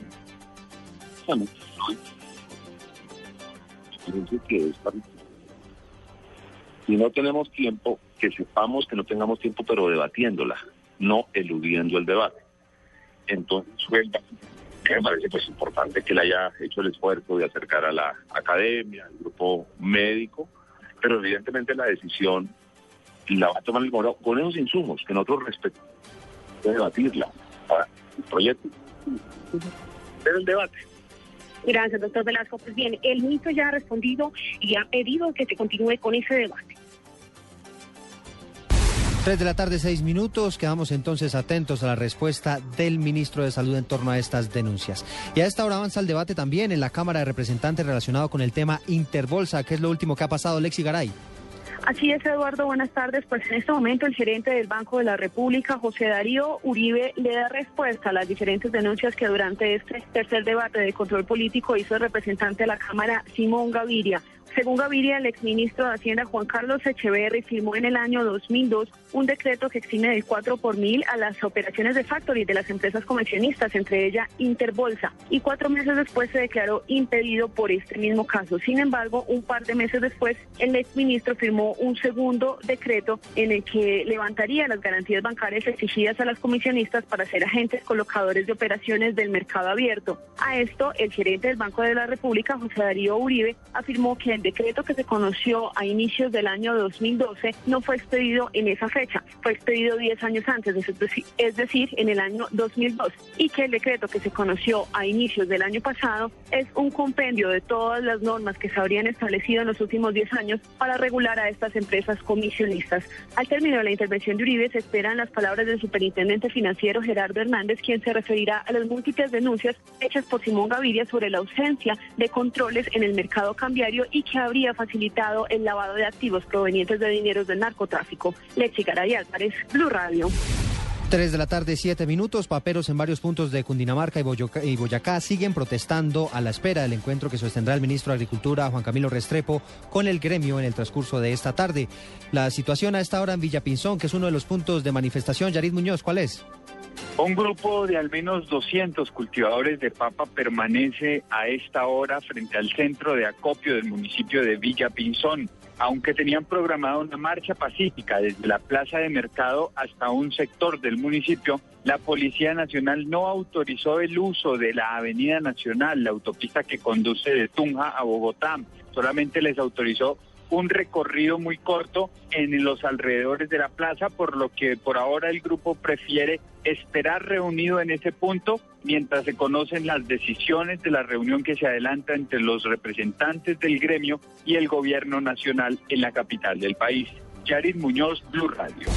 Si no tenemos tiempo, que sepamos que no tengamos tiempo, pero debatiéndola, no eludiendo el debate. Entonces, me parece pues importante que le haya hecho el esfuerzo de acercar a la academia, al grupo médico, pero evidentemente la decisión la va a tomar el gobierno con esos insumos que nosotros respetamos, de debatirla para el proyecto, pero el debate. Gracias, doctor Velasco. Pues bien, el ministro ya ha respondido y ha pedido que se continúe con ese debate. 3 de la tarde, 6 minutos. Quedamos entonces atentos a la respuesta del ministro de Salud en torno a estas denuncias. Y a esta hora avanza el debate también en la Cámara de Representantes relacionado con el tema Interbolsa, que es lo último que ha pasado, Lexi Garay. Así es, Eduardo, buenas tardes. Pues en este momento el gerente del Banco de la República, José Darío Uribe, le da respuesta a las diferentes denuncias que durante este tercer debate de control político hizo el representante de la Cámara, Simón Gaviria. Según Gaviria, el exministro de Hacienda Juan Carlos Echeverri firmó en el año 2002 un decreto que exime del 4 por mil a las operaciones de factory de las empresas comisionistas, entre ellas Interbolsa, y cuatro meses después se declaró impedido por este mismo caso. Sin embargo, un par de meses después, el exministro firmó un segundo decreto en el que levantaría las garantías bancarias exigidas a las comisionistas para ser agentes colocadores de operaciones del mercado abierto. A esto, el gerente del Banco de la República, José Darío Uribe, afirmó que el decreto que se conoció a inicios del año 2012 no fue expedido en esa fecha, fue expedido 10 años antes, es decir, en el año 2002, y que el decreto que se conoció a inicios del año pasado es un compendio de todas las normas que se habrían establecido en los últimos 10 años para regular a estas empresas comisionistas. Al término de la intervención de Uribe se esperan las palabras del superintendente financiero Gerardo Hernández, quien se referirá a las múltiples denuncias hechas por Simón Gaviria sobre la ausencia de controles en el mercado cambiario y que habría facilitado el lavado de activos provenientes de dineros del narcotráfico. Leche Garay Álvarez, Blue Radio. 3 de la tarde, 7 minutos. Paperos en varios puntos de Cundinamarca y Boyacá, siguen protestando a la espera del encuentro que sostendrá el ministro de Agricultura, Juan Camilo Restrepo, con el gremio en el transcurso de esta tarde. La situación a esta hora en Villapinzón, que es uno de los puntos de manifestación. Yarid Muñoz, ¿cuál es? Un grupo de al menos 200 cultivadores de papa permanece a esta hora frente al centro de acopio del municipio de Villa Pinzón, aunque tenían programada una marcha pacífica desde la plaza de mercado hasta un sector del municipio. La Policía Nacional no autorizó el uso de la Avenida Nacional, la autopista que conduce de Tunja a Bogotá. Solamente les autorizó un recorrido muy corto en los alrededores de la plaza, por lo que por ahora el grupo prefiere esperar reunido en ese punto mientras se conocen las decisiones de la reunión que se adelanta entre los representantes del gremio y el gobierno nacional en la capital del país. Yarid Muñoz, Blue Radio.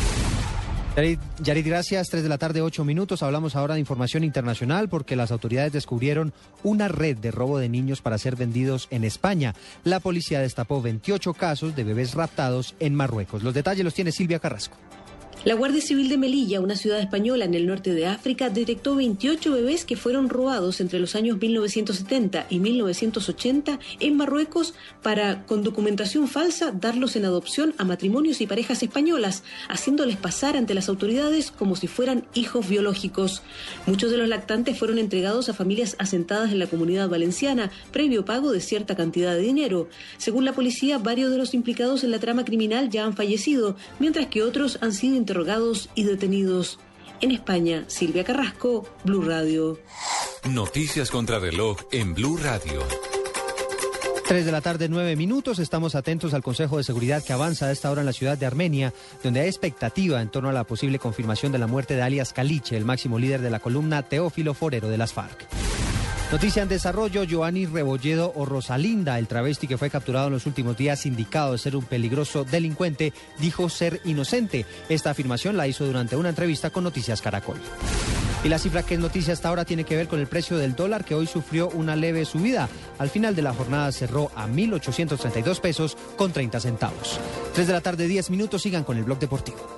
Yarit, Yarit, gracias. Tres de la tarde, ocho minutos. Hablamos ahora de información internacional porque las autoridades descubrieron una red de robo de niños para ser vendidos en España. La policía destapó 28 casos de bebés raptados en Marruecos. Los detalles los tiene Silvia Carrasco. La Guardia Civil de Melilla, una ciudad española en el norte de África, detectó 28 bebés que fueron robados entre los años 1970 y 1980 en Marruecos para, con documentación falsa, darlos en adopción a matrimonios y parejas españolas, haciéndoles pasar ante las autoridades como si fueran hijos biológicos. Muchos de los lactantes fueron entregados a familias asentadas en la comunidad valenciana, previo pago de cierta cantidad de dinero. Según la policía, varios de los implicados en la trama criminal ya han fallecido, mientras que otros han sido interrogados y detenidos. En España, Silvia Carrasco, Blue Radio. Noticias contra reloj en Blue Radio. Tres de la tarde, nueve minutos. Estamos atentos al Consejo de Seguridad que avanza a esta hora en la ciudad de Armenia, donde hay expectativa en torno a la posible confirmación de la muerte de alias Caliche, el máximo líder de la columna Teófilo Forero de las FARC. Noticia en desarrollo, Joanny Rebolledo o Rosalinda, el travesti que fue capturado en los últimos días, indicado de ser un peligroso delincuente, dijo ser inocente. Esta afirmación la hizo durante una entrevista con Noticias Caracol. Y la cifra que es noticia hasta ahora tiene que ver con el precio del dólar que hoy sufrió una leve subida. Al final de la jornada cerró a 1.832 pesos con 30 centavos. Tres de la tarde, 10 minutos, sigan con el blog deportivo.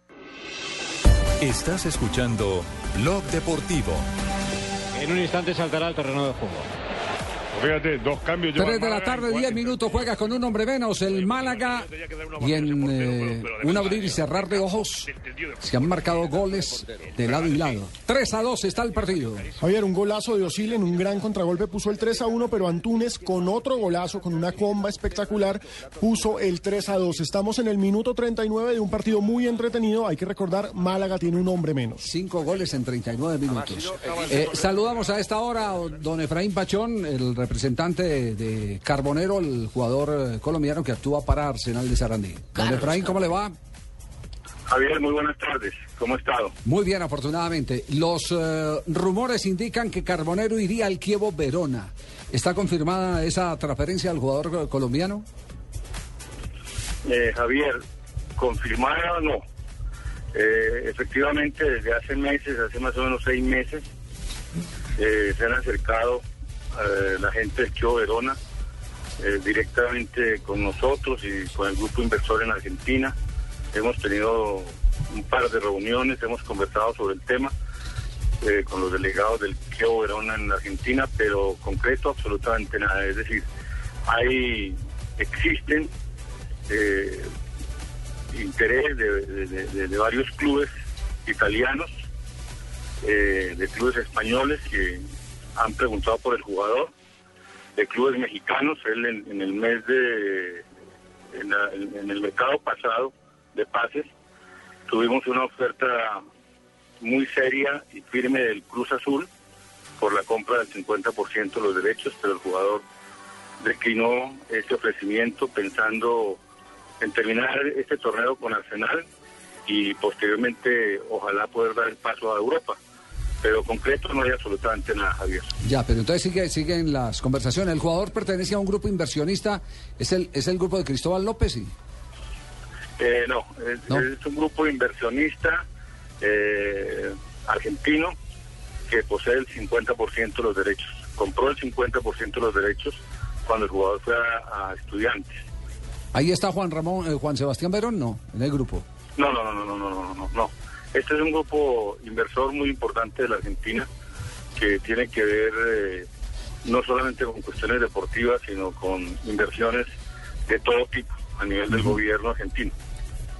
Estás escuchando Blog Deportivo. En un instante saltará al terreno de juego. Fíjate, dos cambios. Tres de la tarde, diez minutos, juega con un hombre menos el Málaga y en eh, un abrir y cerrar de ojos se han marcado goles de lado y lado. 3 a 2 está el partido. Javier, un golazo de Osil en un gran contragolpe puso el 3 a 1, pero Antunes con otro golazo, con una comba espectacular, puso el 3 a 2. Estamos en el minuto 39 de un partido muy entretenido. Hay que recordar, Málaga tiene un hombre menos. Cinco goles en 39 minutos. Eh, saludamos a esta hora a don Efraín Pachón, el representante de, de Carbonero, el jugador eh, colombiano que actúa para Arsenal de Sarandí. Don Efraín, ¿cómo le va? Javier, muy buenas tardes. ¿Cómo ha estado? Muy bien, afortunadamente. Los eh, rumores indican que Carbonero iría al Kievo Verona. ¿Está confirmada esa transferencia al jugador colombiano? Eh, Javier, confirmada o no. Eh, efectivamente, desde hace meses, hace más o menos seis meses, eh, se han acercado eh, la gente del Kio Verona eh, directamente con nosotros y con el grupo inversor en Argentina. Hemos tenido un par de reuniones, hemos conversado sobre el tema eh, con los delegados del Kio Verona en Argentina, pero concreto absolutamente nada. Es decir, hay, existen interés de, de- varios clubes italianos, de clubes españoles que han preguntado por el jugador, de clubes mexicanos. Él en, el mes de, en, en- el mercado pasado de pases, tuvimos una oferta muy seria y firme del Cruz Azul por la compra del 50% de los derechos, pero el jugador declinó ese ofrecimiento pensando en terminar este torneo con Arsenal y posteriormente ojalá poder dar el paso a Europa pero concreto no hay absolutamente nada, Javier. Ya, pero entonces sigue, siguen las conversaciones. El jugador pertenece a un grupo inversionista, ¿es el, es el grupo de Cristóbal López? Sí? Eh, no, es, un grupo inversionista eh, argentino que posee el 50% de los derechos. Compró el 50% de los derechos cuando el jugador fue a, estudiantes. Ahí está Juan Ramón, eh, Juan Sebastián Verón, no, en el grupo. No, no, no, no, no, no, no, no. Este es un grupo inversor muy importante de la Argentina que tiene que ver eh, no solamente con cuestiones deportivas, sino con inversiones de todo tipo a nivel del gobierno argentino.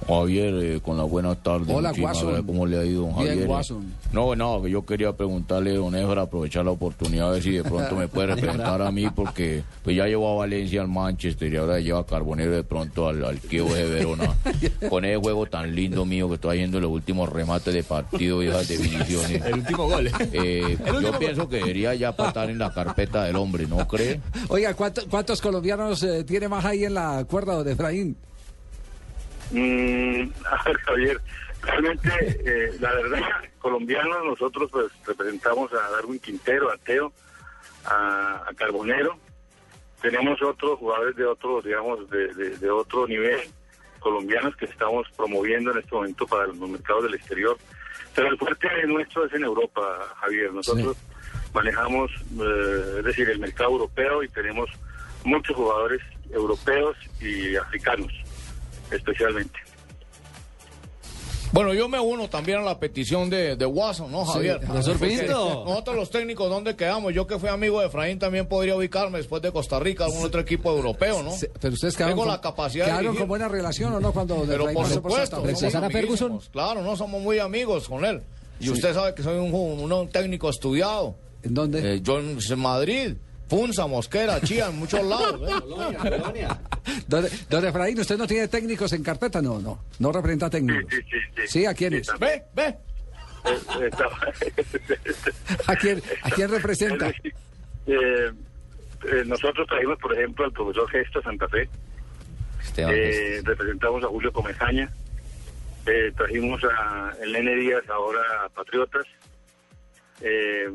Javier, eh, con la buena tarde. Hola, gracias. ¿Cómo le ha ido, don Bien, Javier? Guasón. No, no, que yo quería preguntarle, don Efra, aprovechar la oportunidad, a ver si de pronto me puede representar a mí, porque pues ya llevó a Valencia al Manchester y ahora lleva a Carbonero de pronto al, al Kiev de Verona. Con ese juego tan lindo mío que estoy haciendo los últimos remates de partido y esas definiciones. El último gol. Eh, El yo último pienso que debería ya patar en la carpeta del hombre, ¿no cree? Oiga, ¿cuánto- ¿cuántos colombianos eh, tiene más ahí en la cuerda, don Efraín? Mm, a ver, Javier, realmente, eh, la verdad, colombianos, nosotros pues representamos a Darwin Quintero, a Teo, a, a Carbonero. Tenemos otros jugadores de otro, digamos, de, de- de otro nivel, colombianos que estamos promoviendo en este momento para los mercados del exterior. Pero el fuerte nuestro es en Europa, Javier. Nosotros manejamos, eh, es decir, el mercado europeo y tenemos muchos jugadores europeos y africanos especialmente. Bueno, yo me uno también a la petición de, de Watson, ¿no, Sí, Javier? Pinto. Nosotros los técnicos, ¿dónde quedamos? Yo que fui amigo de Efraín también podría ubicarme después de Costa Rica, algún otro equipo europeo, ¿no? Pero ustedes quedaron, Tengo con, la capacidad de quedaron con buena relación o no cuando Pero Efraín por por supuesto, Santa Fe? somos amiguísimos. Claro, no somos muy amigos con él. Y Sí. usted sabe que soy un, un- un técnico estudiado. ¿En dónde? yo en en Madrid, Punza, Mosquera, Chía, en muchos lados. ¿eh? Don, don Efraín, ¿usted no tiene técnicos en carpeta? No, no, no representa técnicos. Sí, sí, sí. ¿Sí? ¿A quiénes? Ve, ve. Eh, ¿A quién, a quién representa? Eh, eh, nosotros trajimos, por ejemplo, al profesor Gesto Santa Fe. Eh, representamos a Julio Comejaña. Eh, trajimos a el Nene Díaz ahora a Patriotas. Eh,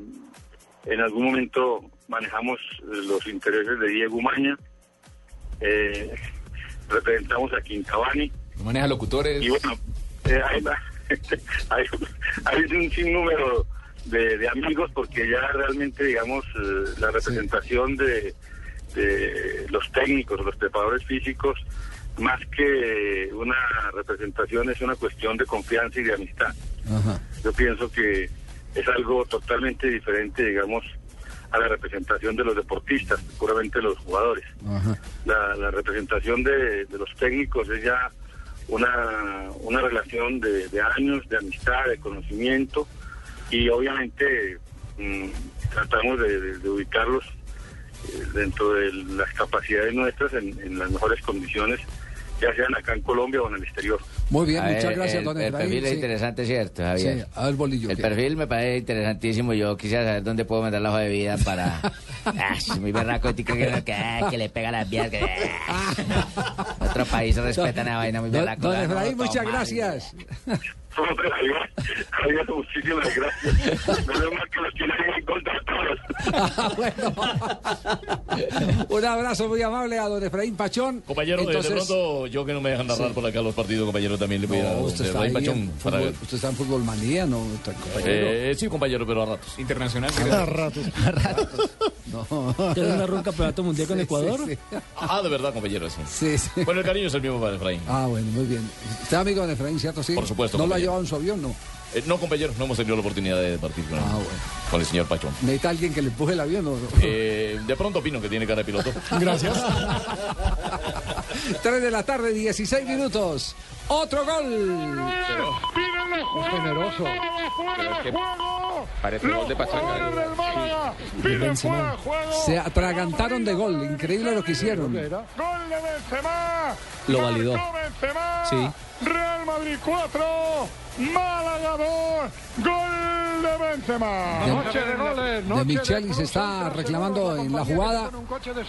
en algún momento manejamos los intereses de Diego Maña. Eh, representamos a Quintabani. Maneja locutores. Y bueno, eh, hay, hay, hay un sinnúmero de, de amigos porque ya realmente, digamos, eh, la representación de, de los técnicos, los preparadores físicos, más que una representación es una cuestión de confianza y de amistad. Yo pienso que es algo totalmente diferente, digamos, a la representación de los deportistas, puramente los jugadores. La, la representación de, de los técnicos es ya una, una relación de, de años, de amistad, de conocimiento y obviamente mm, tratamos de, de- de ubicarlos eh, dentro de las capacidades nuestras en, en las mejores condiciones, ya sean acá en Colombia o en el exterior. Muy bien, A muchas ver, gracias, el, don el Efraín. perfil es sí. interesante, ¿cierto, Javier? Sí, a ver, Bolillo. El ¿qué? perfil me parece interesantísimo. Yo quisiera saber dónde puedo mandar la hoja de vida para. Ah, es muy berraco, tica, que, que, ah, que le pega las vías. Que... ah. Otro país respeta una vaina muy Don, berraca. don Efraín, muchas gracias. Hombre, Javier, Javier, muchísimas gracias. Menos mal que los tienen en contra todos. Un abrazo muy amable a don Efraín Pachón. Compañero, Entonces- de pronto, yo que no me dejan narrar Sí. por acá los partidos, compañero, también le voy a No, dar usted está, Efraín Pachón en para fútbol, usted está en fútbol manía, ¿no? Está- compañero. Eh, sí, compañero, pero a ratos. Internacional. A ratos. No. ¿Tienes una ronca campeonato mundial con Sí, Ecuador? sí, sí. Ah, de verdad, compañero, sí. Sí, sí. Bueno, el cariño es el mismo para Efraín. Ah, bueno, muy bien. ¿Usted es amigo de Efraín, cierto? Sí. Por supuesto, ¿No lo. Llevado en su avión? No. Eh, no, compañero, no hemos tenido la oportunidad de partir con, Ah, bueno. Con el señor Pachón. ¿Necesita alguien que le empuje el avión o no? Eh, de pronto opino que tiene cara de piloto. Gracias. 3 de la tarde, 16 minutos. Otro gol. Generoso. ¡Fuera de juego! Parece gol de Pachanga. de juego. Se atragantaron de gol. Increíble lo que hicieron. Gol de Benzema. Lo validó. Sí. Real Madrid 4, Málaga 2, gol de Benzema. De- Noche de goles, De Micheli se está reclamando en la jugada.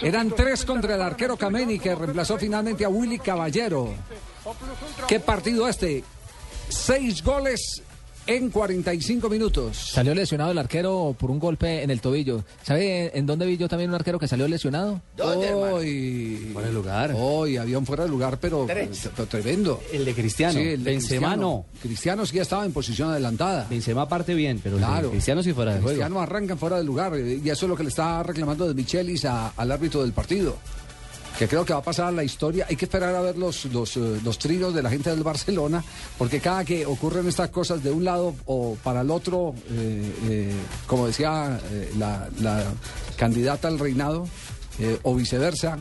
Eran tres contra el arquero Kameni que reemplazó finalmente a Willy Caballero. ¿Qué partido este? Seis goles en 45 minutos. Salió lesionado el arquero por un golpe en el tobillo. ¿Sabe en dónde vi yo también un arquero que salió lesionado? Hoy, Fuera de lugar. Hoy había un fuera de lugar, pero, tremendo. El de Cristiano. Sí, el de Benzema Cristiano. no. Cristiano sí estaba en posición adelantada. Benzema parte bien, pero el de Claro. Cristiano sí fuera de juego. Cristiano arranca fuera de lugar eh, y eso es lo que le está reclamando de Michelis a- al árbitro del partido. Que creo que va a pasar a la historia. Hay que esperar a ver los, los, eh, los trinos de la gente del Barcelona, porque cada que ocurren estas cosas de un lado o para el otro, eh, eh, como decía eh, la, la candidata al reinado, eh, o viceversa,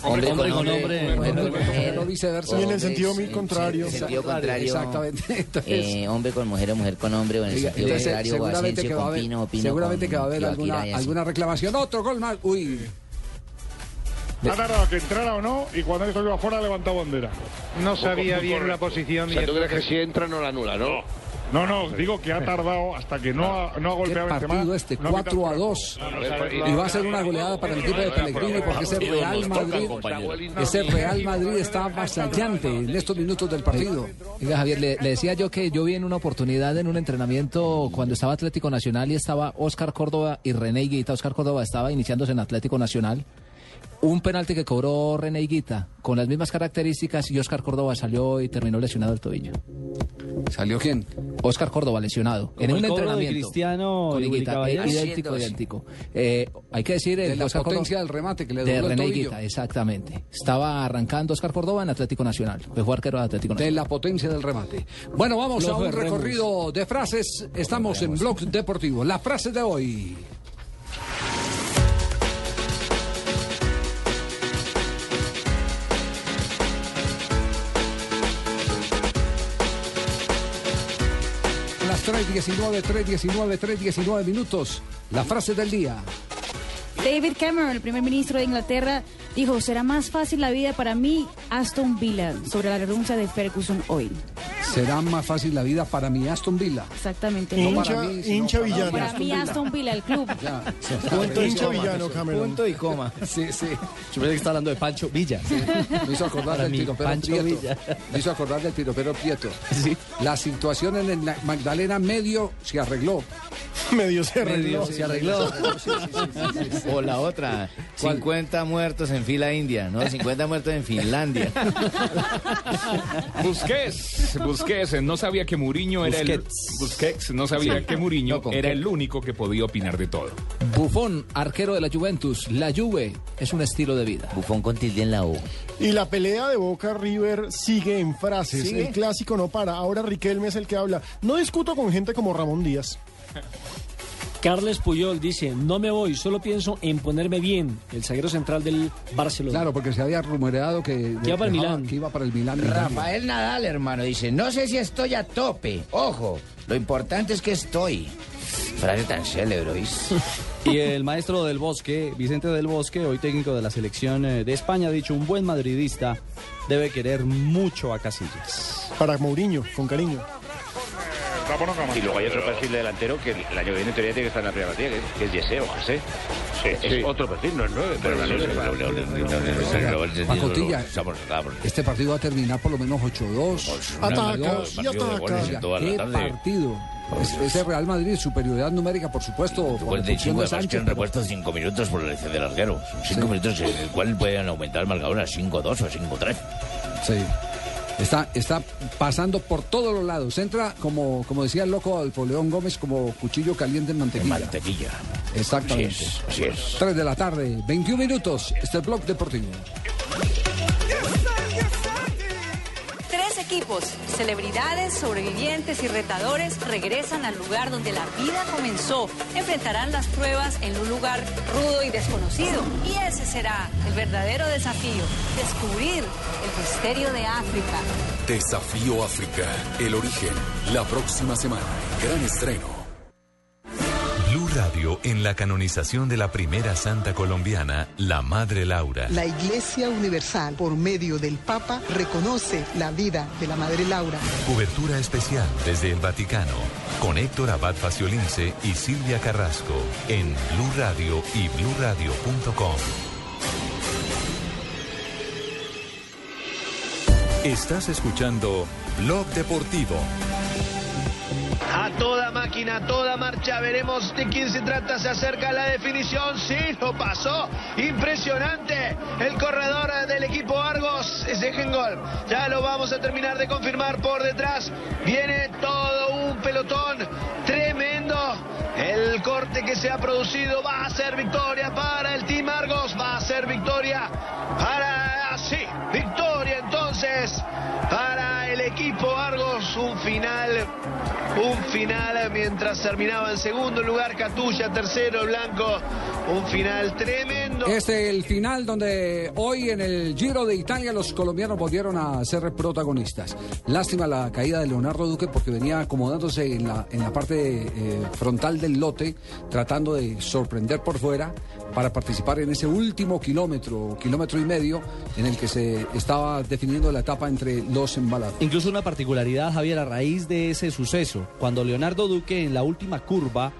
Hombre con hombre, mujer con mujer. No viceversa. Y en el sentido mil contrario. En sentido contrario. Exactamente. Entonces, Eh, hombre con mujer o mujer con hombre o en el sentido contrario seguramente que va a con haber, Pino o Pino seguramente con que va a haber alguna, alguna reclamación. Otro gol más. Uy. Ha tardado a que entrara o no y cuando esto iba afuera levantó bandera. No sabía bien la posición. O sea, y ¿tú crees que si entra no la anula, no? No, no, digo que ha tardado hasta que no ha, no ha ¿Qué golpeado Benzema. partido este? No ha 4 a 2. Y va a ser una goleada para el equipo de Pellegrini porque ese Real Madrid, ese Real Madrid está avasallante en estos minutos del partido. Oiga, Javier, le, le decía yo que yo vi en una oportunidad en un entrenamiento cuando estaba Atlético Nacional y estaba Oscar Córdoba y René Higuita. Oscar Córdoba estaba iniciándose en Atlético Nacional. Un penalti que cobró René Higuita con las mismas características y Oscar Córdoba salió y terminó lesionado el tobillo. ¿Salió quién? Oscar Córdoba lesionado. En un el de entrenamiento. Cristiano con Higuita. Eh, idéntico, idéntico. Eh, hay que decir De el la Oscar potencia Córdoba- del remate que le de el René. Higuita, exactamente. Estaba arrancando Oscar Córdoba en Atlético Nacional. Que fue arquero de Atlético De Nacional. la potencia del remate. Bueno, vamos a un de recorrido de frases. Estamos en Blog Deportivo. La frase de hoy. 3.19, 3.19, 3.19 minutos. La frase del día. David Cameron, el primer ministro de Inglaterra, dijo, será más fácil la vida para mí, Aston Villa, sobre la renuncia de Ferguson hoy. Será más fácil la vida para mi Aston Villa. Exactamente. No para mí, sino hincha para villano. Para Aston mí, Villa. Aston Villa, el club. Ya. Punto y Hincha coma. villano, Cameron. Punto y coma. Sí, sí. Yo pensé que está hablando de Pancho Villa. Me hizo acordar del mí, piropero Pancho Prieto. Villa. Me hizo acordar del piropero Prieto. La situación en el Magdalena medio se arregló. Medio se arregló. Se arregló. O la otra, ¿Cuál? 50 muertos en fila india, ¿no? 50 muertos en Finlandia. Busquets, Busquets, no sabía que Mourinho era el Busquets, no sabía que No, con era qué. el único que podía opinar de todo. Bufón, arquero de la Juventus. La Juve es un estilo de vida. Bufón con tilde en la U. Y la pelea de Boca River sigue en frases. ¿Sigue? El clásico no para. Ahora Riquelme es el que habla. No discuto con gente como Ramón Díaz. Carles Puyol dice, no me voy, solo pienso en ponerme bien. El zaguero central del Barcelona. Claro, porque se había rumoreado que, iba para el Milán. que iba para el Milán. Rafael Nadal, hermano, dice, no sé si estoy a tope. Ojo, lo importante es que estoy. Frase tan célebre, ¿oís? Y el maestro del Bosque, Vicente del Bosque, hoy técnico de la selección eh, de España, ha dicho, un buen madridista debe querer mucho a Casillas. Para Mourinho, con cariño. Y luego hay otro perfil de delantero que el año que viene en teoría tiene que estar en la Real Madrid, que es- que es Yeseo, José. es otro perfil, no es nueve, pero la Pacotilla, este partido va a terminar por lo menos 8-2. Ataca Dos. y ataca. la ¿Qué partido? Es- Ese Real Madrid, superioridad numérica, por supuesto. por Pues la de además que Sánchez, han repuesto cinco minutos por el lesión del arquero. Son Cinco Sí. minutos en el cual pueden aumentar el marcador a 5-2 o 5-3. Sí. Está, está pasando por todos los lados. Entra, como, como decía el loco León Gómez, como cuchillo caliente en mantequilla. Mantequilla. Exactamente. Así es, así es. 3 de la tarde, 21 minutos. Este es el blog deportivo. Equipos, celebridades, sobrevivientes y retadores regresan al lugar donde la vida comenzó. Enfrentarán las pruebas en un lugar rudo y desconocido. Y ese será el verdadero desafío, descubrir el misterio de África. Desafío África, el origen. La próxima semana, gran estreno. Blue Radio en la canonización de la primera santa colombiana, la Madre Laura. La Iglesia Universal, por medio del Papa, reconoce la vida de la Madre Laura. Cobertura especial desde el Vaticano con Héctor Abad Faciolince y Silvia Carrasco en Blue Radio y bluradio.com. Estás escuchando Blog Deportivo. A toda máquina, a toda marcha, veremos de quién se trata. Se acerca la definición. Sí, lo pasó. Impresionante. El corredor del equipo Argos es Gol. Ya lo vamos a terminar de confirmar por detrás. Viene todo un pelotón tremendo. El corte que se ha producido va a ser victoria para el Team Argos. Va a ser victoria para. Un final Un final mientras terminaba en segundo lugar Catulla, tercero Blanco. Un final tremendo. Este el final donde hoy en el Giro de Italia los colombianos volvieron a ser protagonistas. Lástima la caída de Leonardo Duque porque venía acomodándose en la, en la parte eh, frontal del lote, tratando de sorprender por fuera para participar en ese último kilómetro, kilómetro y medio, en el que se estaba definiendo la etapa entre los embalados. Incluso una particularidad, Javier, a raíz de ese suceso, cuando Leonardo Duque en la última curva,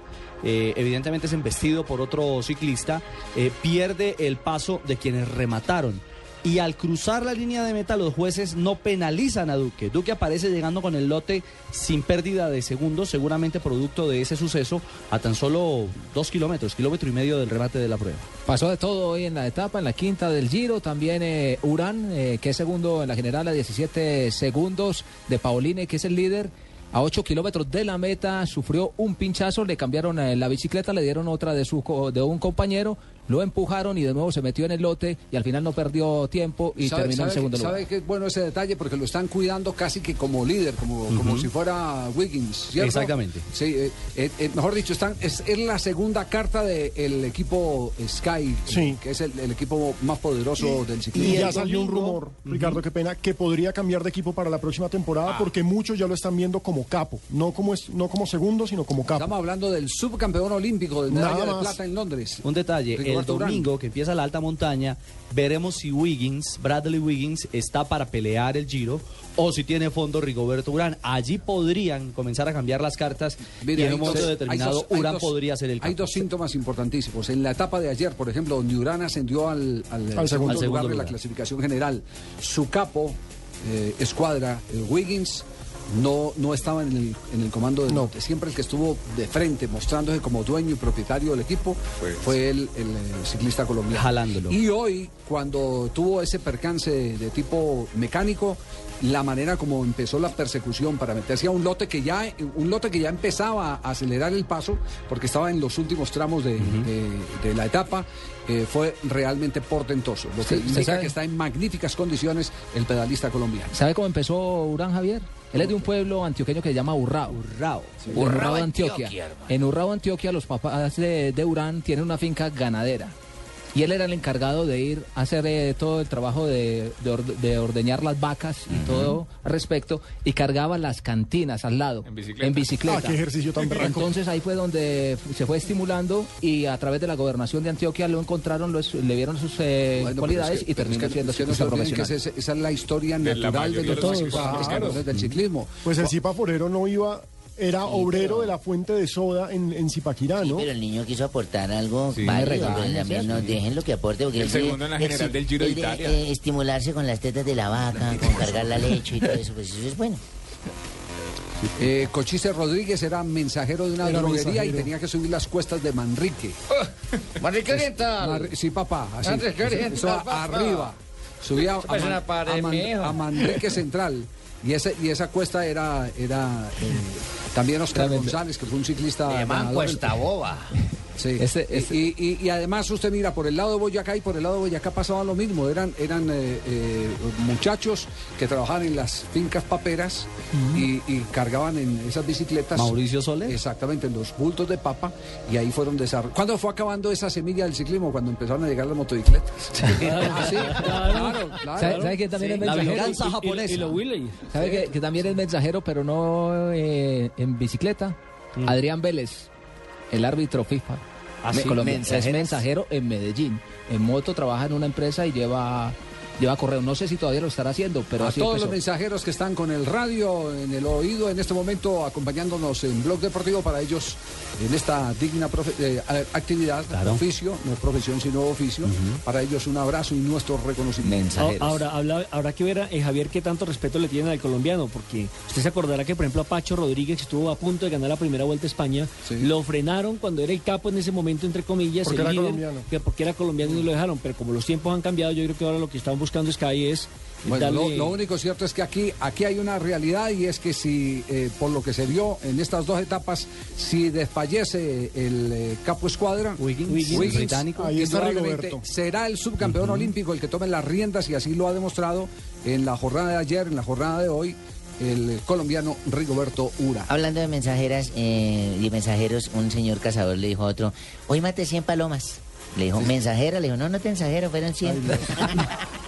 eh, evidentemente es embestido por otro ciclista, eh, pierde el paso de quienes remataron. Y al cruzar la línea de meta, los jueces no penalizan a Duque. Duque aparece llegando con el lote sin pérdida de segundos, seguramente producto de ese suceso, a tan solo dos kilómetros, kilómetro y medio del remate de la prueba. Pasó de todo hoy en la etapa, en la quinta del Giro. También eh, Urán, eh, que es segundo en la general a 17 segundos de Pauline, que es el líder. A 8 kilómetros de la meta sufrió un pinchazo, le cambiaron eh, la bicicleta, le dieron otra de, su, de un compañero, lo empujaron y de nuevo se metió en el lote y al final no perdió tiempo y ¿Sabe- terminó en segundo que- lugar. ¿Sabe que es bueno ese detalle? Porque lo están cuidando casi que como líder, como, como si fuera Wiggins, ¿cierto? Exactamente. Sí, eh, eh, eh, mejor dicho, están, es, es la segunda carta del equipo Sky, que es el, el equipo más poderoso del ciclismo. Y ya salió un rumor, Ricardo, qué pena, que podría cambiar de equipo para la próxima temporada Ah. porque muchos ya lo están viendo como capo, no como es, no como segundo, sino como capo. Estamos hablando del subcampeón olímpico de medalla de plata en Londres. Un detalle, Rigoberto el domingo que empieza la alta montaña, veremos si Wiggins, Bradley Wiggins, está para pelear el Giro o si tiene fondo Rigoberto Urán. Allí podrían comenzar a cambiar las cartas Mire, y en hay un momento dos- determinado hay dos- hay Urán dos- podría ser el Hay capo. dos síntomas importantísimos. En la etapa de ayer, por ejemplo, donde Urán ascendió al, al- Al al segundo, lugar de la clasificación general. Su capo, eh, escuadra, eh, Wiggins, no, no estaba en el, en el comando del lote. Siempre el que estuvo de frente, mostrándose como dueño y propietario del equipo, fue el, el, eh, ciclista colombiano. Jalándolo. Y hoy, cuando tuvo ese percance de tipo mecánico, la manera como empezó la persecución para meterse a un lote que ya un lote que ya empezaba a acelerar el paso porque estaba en los últimos tramos de, de- de la etapa eh, fue realmente portentoso lo que Sí, ¿usted indica sabe? que está en magníficas condiciones el pedalista colombiano ¿Sabe cómo empezó Urán Javier? Él es de un pueblo antioqueño que se llama Urrao. Urrao. Urrao, Urrao, Antioquia. En Urrao, Antioquia, los papás de, de Urán tienen una finca ganadera. Y él era el encargado de ir a hacer eh, todo el trabajo de, de orde- de ordeñar las vacas y todo al respecto. Y cargaba las cantinas al lado. En bicicleta. Ah, qué ejercicio tan. Entonces ahí fue donde se fue estimulando y a través de la gobernación de Antioquia lo encontraron, lo es- le vieron sus eh, Bueno, cualidades es que- y terminó es que- siendo no ciclista que esa, es- esa es la historia De la natural de, los de los del ciclismo Pues el Zipa Forero no iba, era obrero de la fuente de soda en, en Zipaquirá, ¿no? Pero el niño quiso aportar algo Sí. Me regaña, pues, también no dejen lo que aporte. Porque El segundo en la general sí- del Giro de Italia. eh, estimularse con las tetas de la vaca, con cargar la leche y todo eso, pues eso es bueno. Eh, Cochise Rodríguez era mensajero de una Era droguería y tenía que subir las cuestas de Manrique. Manrique Oriental. Mar- sí, papá, así. Manrique Oriental, Eso, papá. arriba. Subía a, Eso parece Man- una pared, a Man- mijo. a Manrique Central. Y, ese, y esa cuesta era, era eh, también Oscar. González, que fue un ciclista. Le llaman Cuesta Boba. Sí. Ese- ese- Y, y- y además usted mira, por el lado de Boyacá y por el lado de Boyacá pasaba lo mismo. Eran, eran eh, eh, muchachos que trabajaban en las fincas paperas y, y cargaban en esas bicicletas. Mauricio Soler. Exactamente, en los bultos de papa. Y ahí fueron desarrollados. ¿Cuándo fue acabando esa semilla del ciclismo? Cuando empezaron a llegar las motocicletas. Sí, claro, claro. ¿Sabe, sabe quién también es La mensajero? venganza y- japonesa. Y, lo Willey. ¿Sabe que, que también es mensajero, pero no eh, en bicicleta? Adrián Vélez, el árbitro FIFA. ¿Ah? Colombia. Es mensajero en Medellín. En moto trabaja en una empresa y lleva, lleva correo. No sé si todavía lo estará haciendo, pero a así todos los mensajeros que están con el radio en el oído en este momento acompañándonos en Blog Deportivo para ellos en esta digna profe- eh, a- actividad, Claro. oficio, no es profesión sino oficio, para ellos un abrazo y nuestro reconocimiento. Mensajeros. Ahora, habla- habrá que ver, eh, Javier, qué tanto respeto le tienen al colombiano, porque usted se acordará que, por ejemplo, a Pacho Rodríguez estuvo a punto de ganar la primera vuelta a España, Sí. lo frenaron cuando era el capo en ese momento, entre comillas, Porque el era líder, colombiano. que porque era colombiano y lo dejaron, pero como los tiempos han cambiado, yo creo que ahora lo que están buscando Sky es Bueno, lo, darle... lo único cierto es que aquí, aquí hay una realidad y es que si, eh, por lo que se vio en estas dos etapas, si desfallece el eh, capo escuadra, Wiggins, el británico. ahí Ahí está indudablemente Rigoberto. será el subcampeón olímpico el que tome las riendas y así lo ha demostrado en la jornada de ayer, en la jornada de hoy. el colombiano Rigoberto Ura. Hablando de mensajeras eh, y mensajeros, un señor cazador le dijo a otro, hoy maté 100 palomas. Le dijo, mensajera, le dijo, no, no te mensajero, fueron 100.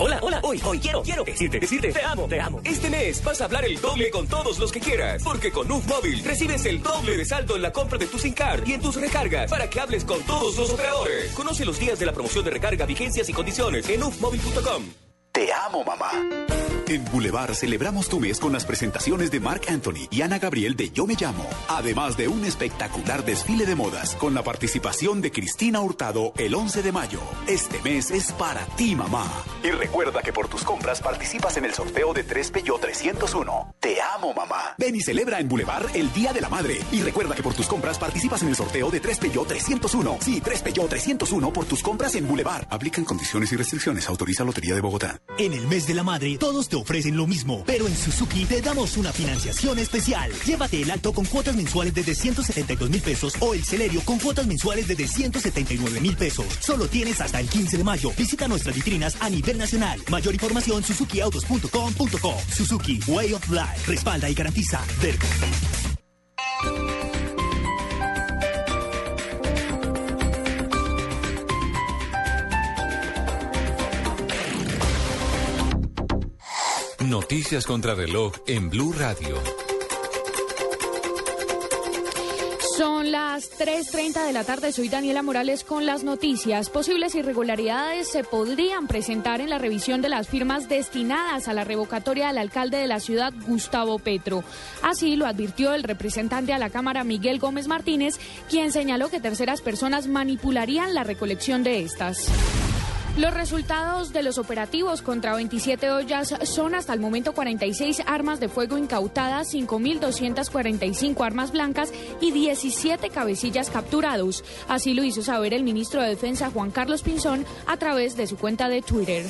Hola, hola, hoy, hoy quiero, quiero decirte, decirte, te amo, te amo. Este mes vas a hablar el doble con todos los que quieras, porque con UF Móvil recibes el doble de saldo en la compra de tu SIM card y en tus recargas para que hables con todos los operadores. Conoce los días de la promoción de recarga, vigencias y condiciones en ufmóvil.com. Te amo, mamá. En Boulevard celebramos tu mes con las presentaciones de Mark Anthony y Ana Gabriel de Yo Me Llamo, además de un espectacular desfile de modas con la participación de Cristina Hurtado el 11 de mayo. Este mes es para ti, mamá. Y recuerda que por tus compras participas en el sorteo de 3 Peugeot 301. Te amo, mamá. Ven y celebra en Boulevard el Día de la Madre. Y recuerda que por tus compras participas en el sorteo de 3 Peugeot 301. Sí, 3 Peugeot 301 por tus compras en Boulevard. Aplican condiciones y restricciones. Autoriza Lotería de Bogotá. En el mes de la madre, todos te ofrecen lo mismo, pero en Suzuki te damos una financiación especial. Llévate el alto con cuotas mensuales desde 172 mil pesos o el celerio con cuotas mensuales desde 179 mil pesos. Solo tienes hasta el 15 de mayo. Visita nuestras vitrinas a nivel nacional. Mayor información suzukiautos.com.co. Suzuki Way of Life. Respalda y garantiza. Vergo. Noticias contra reloj en Blue Radio. Son las 3.30 de la tarde, soy Daniela Morales con las noticias. Posibles irregularidades se podrían presentar en la revisión de las firmas destinadas a la revocatoria del alcalde de la ciudad, Gustavo Petro. Así lo advirtió el representante a la Cámara, Miguel Gómez Martínez, quien señaló que terceras personas manipularían la recolección de estas. Los resultados de los operativos contra 27 ollas son hasta el momento 46 armas de fuego incautadas, 5.245 armas blancas y 17 cabecillas capturados. Así lo hizo saber el ministro de Defensa Juan Carlos Pinzón a través de su cuenta de Twitter.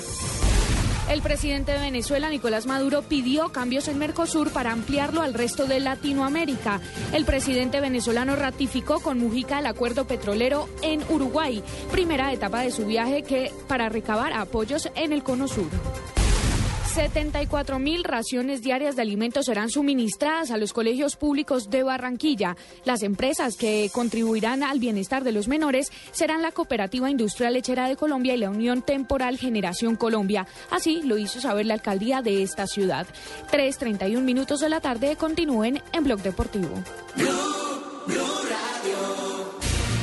El presidente de Venezuela, Nicolás Maduro, pidió cambios en Mercosur para ampliarlo al resto de Latinoamérica. El presidente venezolano ratificó con Mujica el acuerdo petrolero en Uruguay, primera etapa de su viaje que para recabar apoyos en el Cono Sur. 74 mil raciones diarias de alimentos serán suministradas a los colegios públicos de Barranquilla. Las empresas que contribuirán al bienestar de los menores serán la Cooperativa Industrial Lechera de Colombia y la Unión Temporal Generación Colombia. Así lo hizo saber la alcaldía de esta ciudad. 3.31 minutos de la tarde continúen en Blog Deportivo.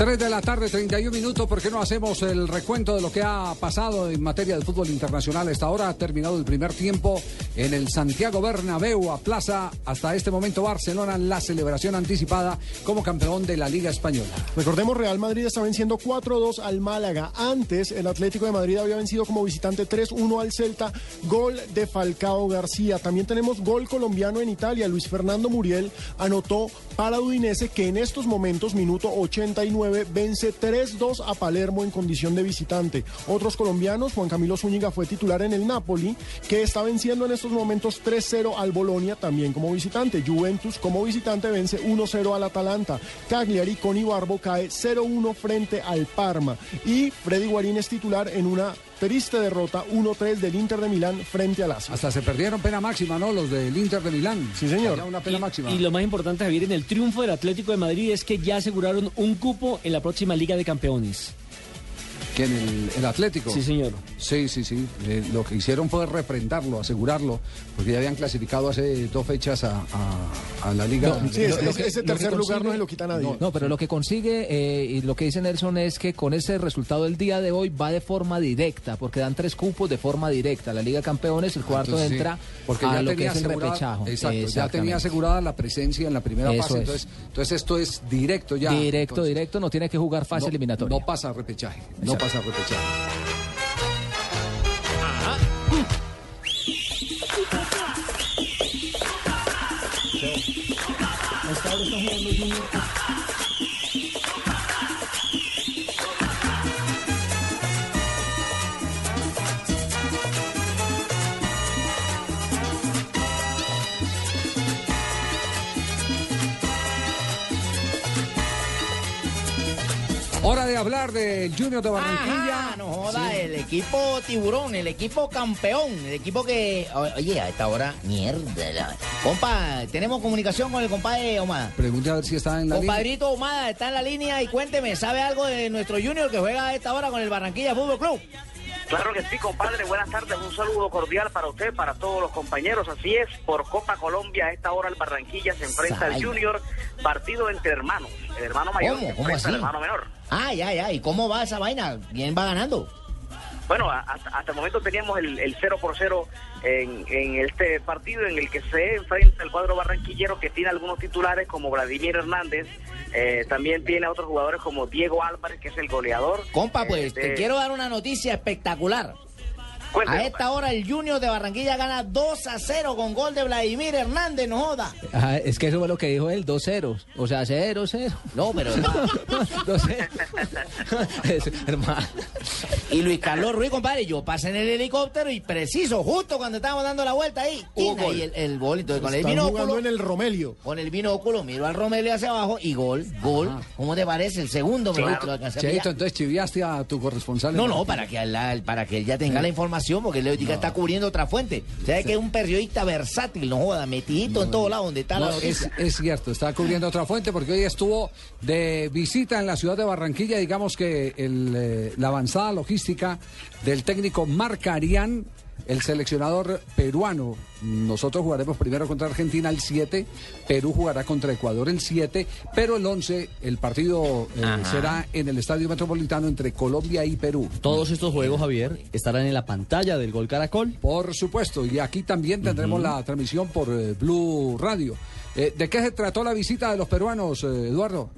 3 de la tarde, 31 minutos. ¿Por qué no hacemos el recuento de lo que ha pasado en materia de fútbol internacional? Hasta ahora ha terminado el primer tiempo en el Santiago Bernabéu plaza hasta este momento Barcelona la celebración anticipada como campeón de la Liga Española. Recordemos, Real Madrid está venciendo 4-2 al Málaga. Antes, el Atlético de Madrid había vencido como visitante 3-1 al Celta. Gol de Falcao García. También tenemos gol colombiano en Italia. Luis Fernando Muriel anotó para Udinese que en estos momentos, minuto 89, vence 3-2 a Palermo en condición de visitante. Otros colombianos, Juan Camilo Zúñiga fue titular en el Napoli, que está venciendo en estos momentos 3-0 al Bolonia también como visitante. Juventus como visitante vence 1-0 al Atalanta. Cagliari con Ibarbo cae 0-1 frente al Parma. Y Freddy Guarín es titular en una triste derrota 1-3 del Inter de Milán frente al Lazio. Hasta se perdieron pena máxima, ¿no? Los del Inter de Milán. Sí, señor. Una pena máxima. Y lo más importante, Javier, en el triunfo del Atlético de Madrid es que ya aseguraron un cupo en la próxima Liga de Campeones. Que en el, el Atlético. Sí, señor. Sí, sí, sí. Eh, lo que hicieron fue refrendarlo, asegurarlo, porque ya habían clasificado hace dos fechas a, a- a la liga. No, Sí, lo- ese, lo que- tercer lugar no se lo quita nadie. No, no, pero lo que consigue eh, y lo que dice Nelson es que con ese resultado del día de hoy va de forma directa, porque dan tres cupos de forma directa. La Liga de Campeones, el cuarto Entonces, sí, entra porque a ya lo que tenía es el repechajo. Exacto, ya tenía asegurada la presencia en la primera Eso fase. es. Entonces, entonces esto es directo ya. Directo, Entonces, directo, no tiene que jugar fase no- eliminatoria. No pasa repechaje. No vas a Hora de hablar del Junior de Barranquilla. Ajá, no joda, el equipo tiburón, el equipo campeón, el equipo que. Oye, a esta hora, mierda. la- Compa, tenemos comunicación con el compadre Omada. Pregunte a ver si está en la línea. Compadrito Omada está en la línea y cuénteme, ¿sabe algo de nuestro Junior que juega a esta hora con el Barranquilla Fútbol Club? Claro que sí, compadre. Buenas tardes. Un saludo cordial para usted, para todos los compañeros. Así es, por Copa Colombia, a esta hora el Barranquilla se enfrenta al Ay. Junior, partido entre hermanos. El hermano mayor ¿Cómo? se ¿Cómo enfrenta al así? hermano menor. Ah, ya, ya. ¿Y cómo va esa vaina? ¿Quién va ganando? Bueno, hasta, hasta el momento teníamos el, el 0 por 0 en, en este partido en el que se enfrenta el cuadro barranquillero que tiene algunos titulares como Vladimir Hernández, eh, también tiene a otros jugadores como Diego Álvarez, que es el goleador. Compa, pues Eh, te de- quiero dar una noticia espectacular. Cuénteme, a esta hora el Junior de Barranquilla gana 2 a 0 con gol de Vladimir Hernández, no joda. Ajá, es que eso fue lo que dijo él, dos ceros. O sea, cero, cero. No, pero... dos ceros. Es- hermano. Y Luis Carlos Ruiz, compadre, yo pasé en el helicóptero y preciso, justo cuando estábamos dando la vuelta ahí, Hubo y el, el gol. Entonces, con el binóculo, en el Romelio. con el binóculo, miro al Romelio hacia abajo y gol, gol. ¿Cómo te parece? El segundo me lo alcancé. Cheito, entonces chiviaste a tu corresponsal. No, no, para que, la- para que él ya tenga la información, porque él ahorita está cubriendo otra fuente. ¿Sabe que es un periodista versátil, no joda, metidito en todo lado donde está la No, es, es cierto, está cubriendo otra fuente porque hoy estuvo de visita en la ciudad de Barranquilla. Digamos que el, eh, la avanzada logística del técnico Marcarián, el seleccionador peruano. Nosotros jugaremos primero contra Argentina el 7, Perú jugará contra Ecuador el 7, pero el 11, el partido eh, será en el Estadio Metropolitano entre Colombia y Perú. Todos estos juegos, Javier, estarán en la pantalla del Gol Caracol. Por supuesto, y aquí también tendremos la transmisión por eh, Blue Radio. Eh, ¿De qué se trató la visita de los peruanos, Eduardo?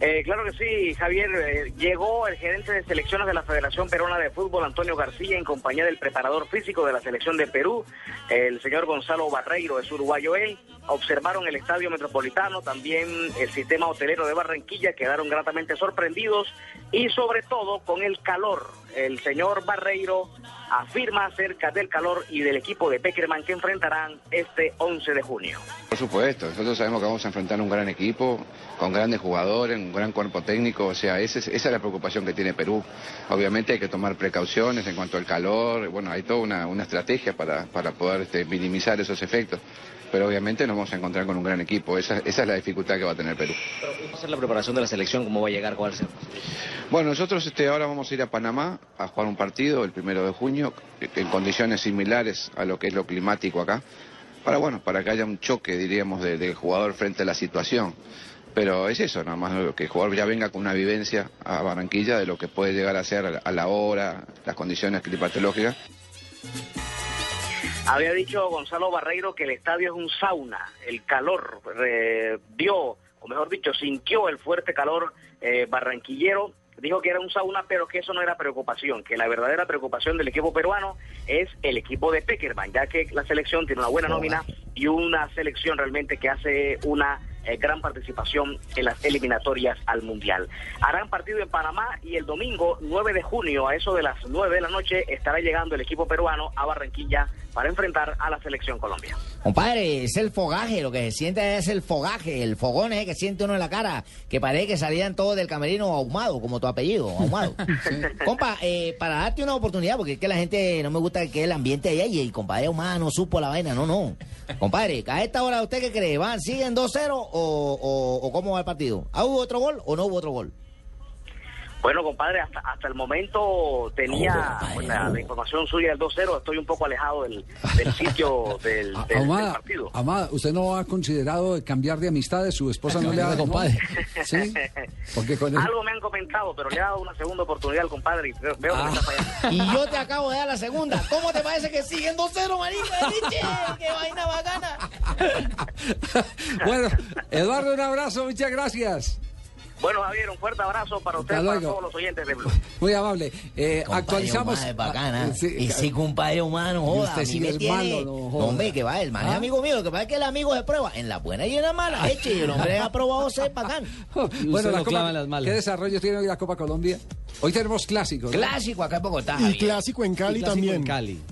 Eh, claro que sí, Javier. eh, llegó el gerente de selecciones de la Federación Peruana de Fútbol, Antonio García, en compañía del preparador físico de la selección de Perú, el señor Gonzalo Barreiro, es uruguayo él. Observaron el estadio metropolitano, también el sistema hotelero de Barranquilla, quedaron gratamente sorprendidos y sobre todo con el calor. El señor Barreiro afirma acerca del calor y del equipo de Peckerman que enfrentarán este 11 de junio. Por supuesto, nosotros sabemos que vamos a enfrentar un gran equipo, con grandes jugadores, un gran cuerpo técnico, o sea, ese es- esa es la preocupación que tiene Perú. Obviamente hay que tomar precauciones en cuanto al calor, bueno, hay toda una, una estrategia para, para poder este, minimizar esos efectos, pero obviamente nos vamos a encontrar con un gran equipo, esa, esa es la dificultad que va a tener Perú. ¿Cómo va a ser la preparación de la selección? ¿Cómo va a llegar? ¿Cuál ser? Bueno, nosotros este, ahora vamos a ir a Panamá a jugar un partido el primero de junio en condiciones similares a lo que es lo climático acá, para bueno, para que haya un choque, diríamos, de- del jugador frente a la situación. Pero es eso, nada más que el jugador ya venga con una vivencia a Barranquilla de lo que puede llegar a ser a la- a la hora, las condiciones climatológicas. Había dicho Gonzalo Barreiro que el estadio es un sauna, el calor eh, vio, o mejor dicho, sintió el fuerte calor eh, barranquillero. Dijo que era un sauna, pero que eso no era preocupación, que la verdadera preocupación del equipo peruano es el equipo de Peckerman, ya que la selección tiene una buena nómina y una selección realmente que hace una eh, gran participación en las eliminatorias al Mundial. Harán partido en Panamá y el domingo 9 de junio, a eso de las 9 de la noche, estará llegando el equipo peruano a Barranquilla para enfrentar a la selección Colombia. Compadre, es el fogaje, lo que se siente es el fogaje, el fogón ese que siente uno en la cara, que parece que salían todos del camerino ahumado, como tu apellido, ahumado. Compa, eh, para darte una oportunidad, porque es que la gente no me gusta que el ambiente de ahí, y el compadre ahumado no supo la vaina, no, no. Compadre, a esta hora, ¿usted qué cree? ¿Van, siguen 2-0 o, o, cómo va el partido? ¿Ah, hubo otro gol o no hubo otro gol? Bueno, compadre, hasta, hasta el momento tenía pues, la, la información suya del 2-0. Estoy un poco alejado del, del sitio del, del- del Amada, partido. Amada, ¿usted no ha considerado cambiar de amistades? ¿Su esposa no le ha dado compadre? ¿Sí? Porque con el- Algo me han comentado, pero le he dado una segunda oportunidad al compadre y veo, Ah. que me está fallando. Y yo te acabo de dar la segunda. ¿Cómo te parece que siguen 2-0, marica? ¡Qué vaina bacana! Bueno, Eduardo, un abrazo, muchas gracias. Bueno, Javier, un fuerte abrazo para usted y para todos los oyentes de Blue. Muy amable. Eh, actualizamos. humano es bacana. Ah, sí, Ese compadre humano, Y joda. usted a mí sí me es tiene- malo, no joda. hombre, que va, el man es ¿Ah? amigo mío. Lo que pasa es que el amigo se prueba en la buena y en la mala. Eche, y el hombre ha probado ser bacán. Bueno, la Copa- clava en las malas. ¿Qué desarrollo tiene hoy la Copa Colombia? Hoy tenemos clásicos. ¿no? Clásico acá en Bogotá. Y clásico en Cali Y clásico también. en Cali.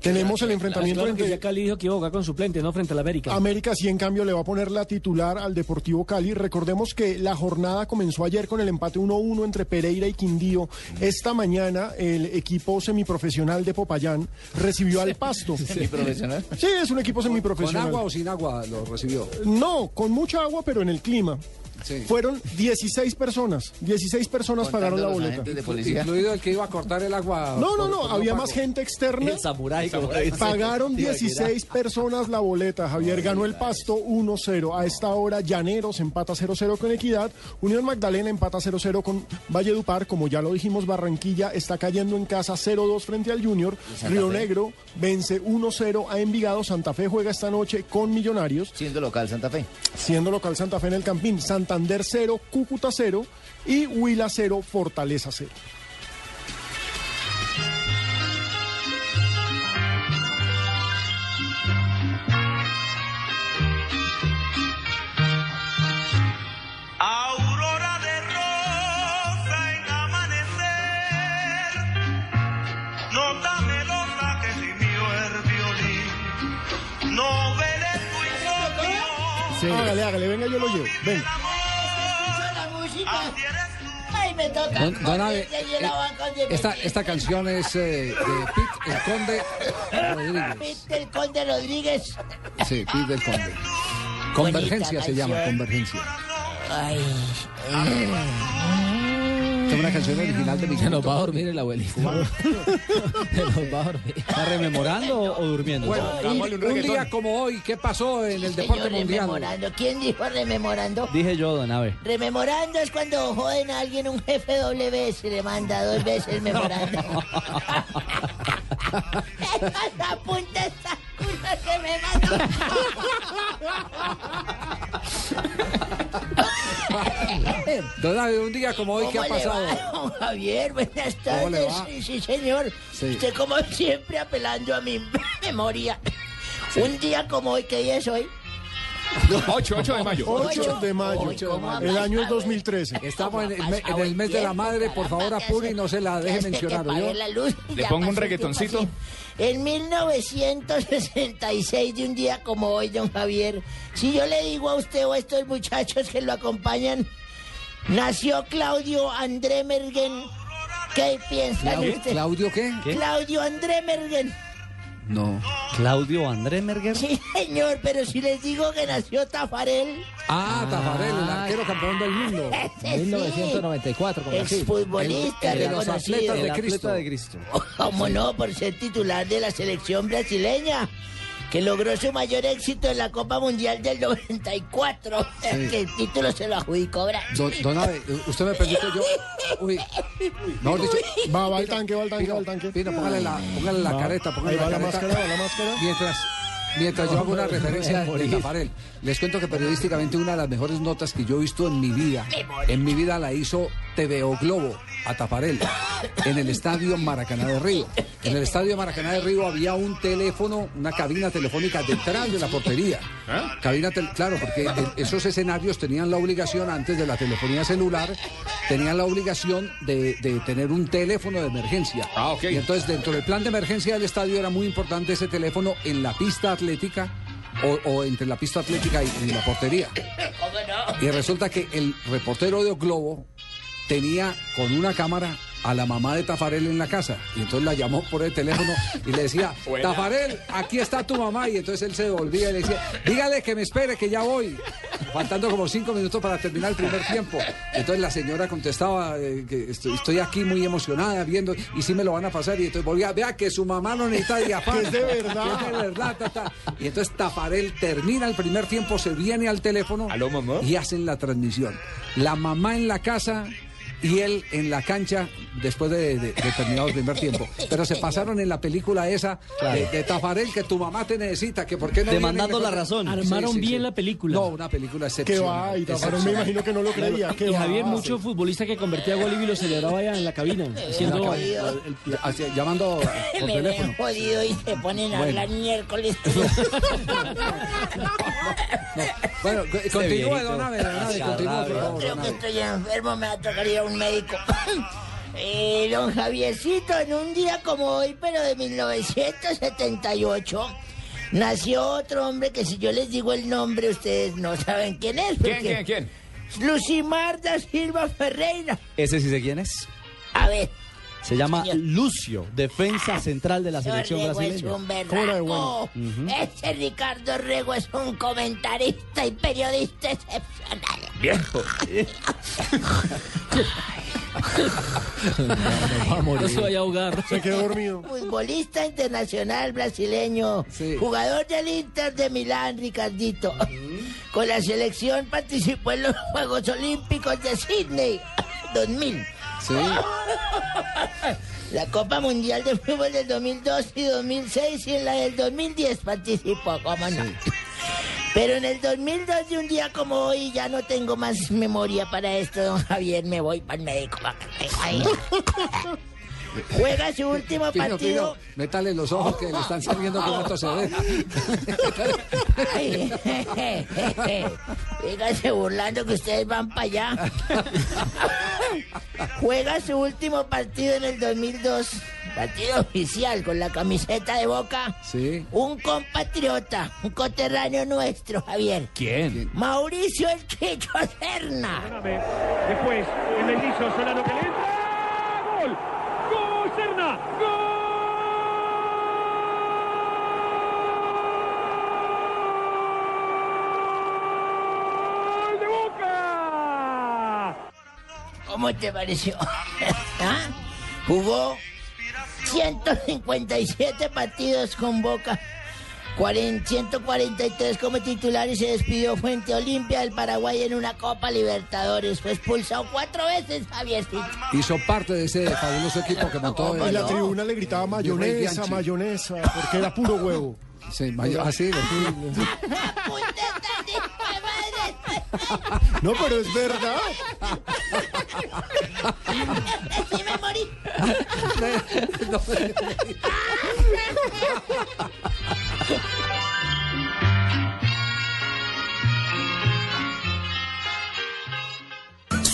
Tenemos el enfrentamiento Claro entre ya Cali dijo que iba a jugar con suplente, no frente al América. América sí en cambio le va a poner la titular al Deportivo Cali. Recordemos que la jornada comenzó ayer con el empate 1-1 entre Pereira y Quindío. Esta mañana el equipo semiprofesional de Popayán recibió al Pasto. ¿Semiprofesional? Sí, es un equipo ¿Con semiprofesional. agua o sin agua lo recibió? No, con mucha agua, pero en el clima. Sí. Fueron 16 personas. 16 personas pagaron la los boleta. agentes de policía. Incluido el que iba a cortar el agua. No, no, no, había pago. más gente externa. El samurái. Pagaron Ibaquirá. 16 personas la boleta. Javier ganó el pasto 1-0. A esta hora, Llaneros empata 0-0 con Equidad. Unión Magdalena empata 0-0 con Valledupar. Como ya lo dijimos, Barranquilla está cayendo en casa 0-2 frente al Junior. Santa Río? Negro vence 1-0 a Envigado. Santa Fe juega esta noche con Millonarios. Siendo local Santa Fe. Siendo local Santa Fe en el Campín. Santander 0, Cúcuta 0 y Huila 0, Fortaleza 0. Aurora de rosa en amanecer, nota melosa que gimió el violín, no veré tu insomnio. Hágale, hágale, venga, yo lo llevo. Venga. Ay, me toca. Don, don eh, esta, esta canción es eh, de Pete el Conde Rodríguez. Pete el Conde Rodríguez. Sí, Pete del Conde. Convergencia se llama. Convergencia. Ay. Esta es una canción original de mi Se nos va a dormir el abuelito. Se nos va a dormir. ¿Está rememorando o, durmiendo? Bueno, un, un día como hoy, ¿qué pasó en el deporte Señor, mundial? rememorando. ¿Quién dijo rememorando? Dije yo, don Abe. Rememorando es cuando joden a alguien un jefe doble vez y le manda dos veces memorando. que me mandó. Don Abe, un día como hoy, ¿qué ha ¿Cómo le pasado? va, don Javier, buenas ¿Cómo le tardes. Sí, sí, señor. Sí. Usted como siempre apelando a mi memoria. Un día como hoy, ¿qué día es hoy? 8, 8 de mayo. 8 de mayo. Ocho de mayo. El año es 2013. Estamos en el, me- en el mes de la madre, por favor apure y no se la deje mencionar. ¿Le pongo un reggaetoncito? En 1966, de un día como hoy, don Javier, si yo le digo a usted o a estos muchachos que lo acompañan, nació Claudio André Mergen. ¿Qué piensan ¿Claudio, ustedes? ¿Claudio qué? Claudio André Mergen. No. Claudio André Merger. Sí, señor, pero si les digo que nació Tafarel. Ah, Tafarel, el arquero campeón del mundo. Ese sí. 1994, como así. Exfutbolista El- el de los reconocido. atletas de El Cristo. atleta de Cristo. ¿Cómo no? Por ser titular de la selección brasileña, que logró su mayor éxito en la Copa Mundial del 94. Que el título se lo adjudicó Brasil. Don, don Abe, usted me permite yo. Uy, mejor dicho. Va, va al tanque, va al tanque, va al tanque. Pino, póngale la, póngale la Va. careta, póngale Ahí va la la careta. máscara, va la máscara. Mientras, mientras yo hago una referencia de Tafarel, les cuento que periodísticamente una de las mejores notas que yo he visto en mi vida, en mi vida la hizo TVO Globo a Tafarel en el estadio Maracaná de Río. En el estadio Maracaná de Río había un teléfono, una cabina telefónica detrás de la portería. Cabina tel- claro, porque esos escenarios tenían la obligación, antes de la telefonía celular, tenían la obligación de, de tener un teléfono de emergencia. Ah, ok. Y entonces, dentro del plan de emergencia del estadio era muy importante ese teléfono en la pista atlética o, o entre la pista atlética y, y la portería. Y resulta que el reportero de Globo tenía con una cámara a la mamá de Tafarel en la casa. Y entonces la llamó por el teléfono y le decía. Tafarel, aquí está tu mamá. Y entonces él se devolvía y le decía, dígale que me espere, que ya voy. faltando como cinco minutos para terminar el primer tiempo. Entonces la señora contestaba eh, que estoy, estoy aquí muy emocionada viendo y sí me lo van a pasar. Y entonces volvía, vea que su mamá no necesita diafán. Que es de verdad. Que es de verdad. ta, ta. Y entonces Tafarel termina el primer tiempo, se viene al teléfono y hacen la transmisión. La mamá en la casa y él en la cancha después de, de- de terminado el primer tiempo. Pero se pasaron en la película esa de, de Tafarel que tu mamá te necesita, que por qué no Demandando la razón. Armaron bien la película. No, una película Que excepcional. va, y Tafarel me imagino que no lo creía. Que Y va. Javier, mucho futbolista que convertía gol y lo celebraba allá en la cabina, haciendo En la cabina. el- el- Hacia- llamando por Me teléfono. ven jodido y se ponen a Bueno. hablar miércoles. Bueno, co- continúe, don Abe, don Abe, continúe, por favor, Creo que estoy enfermo, me va a tocar ir a un médico. Eh, don Javiercito, en un día como hoy, pero de 1978, nació otro hombre que si yo les digo el nombre, ustedes no saben quién es. ¿Quién, quién, quién? Lucimar da Silva Ferreira. Ese sí sé quién es. A ver, Se llama Señor. Lucio, defensa central de la selección Rego es brasileña. un ¿Cómo era de bueno? berraco. Ese Ricardo Rego es un comentarista y periodista excepcional. Viejo. No se vaya a ahogar. Se quedó dormido. Futbolista internacional brasileño, jugador del Inter de Milán, Ricardito. Con la selección participó en los Juegos Olímpicos de Sydney 2000. La Copa Mundial de Fútbol del 2002 y 2006 y en la del 2010 participó, cómo no. Pero en el 2002 de un día como hoy ya no tengo más memoria para esto, don Javier, me voy para el médico. Juega su último partido. Pino, métale los ojos que le están saliendo con esto se ve. Síganse burlando que ustedes van para allá. Juega su último partido en el 2002, partido oficial con la camiseta de Boca. Sí. Un compatriota, un coterráneo nuestro, Javier. ¿Quién? Mauricio el Chicho Serna. Después, el deslizo Solano que le entra. ¡Gol! ¡Gol, Serna! ¡Gol! ¿Cómo te pareció? ¿Ah? Jugó 157 partidos con Boca, 40 143 como titular y se despidió Fuente Olimpia del Paraguay en una Copa Libertadores. Fue expulsado cuatro veces, Javiercito. Hizo parte de ese fabuloso equipo que montó Y el- la tribuna le gritaba mayonesa, mayonesa, porque era puro huevo. Sí, mayo- ah, sí, No, pero es verdad. Sí me morí. quê?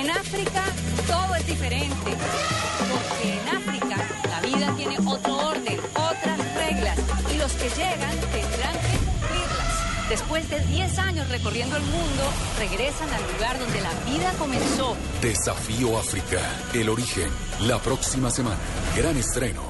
En África todo es diferente, porque en África la vida tiene otro orden, otras reglas, y los que llegan tendrán que cumplirlas. Después de 10 años recorriendo el mundo, regresan al lugar donde la vida comenzó. Desafío África, el origen, la próxima semana. Gran estreno.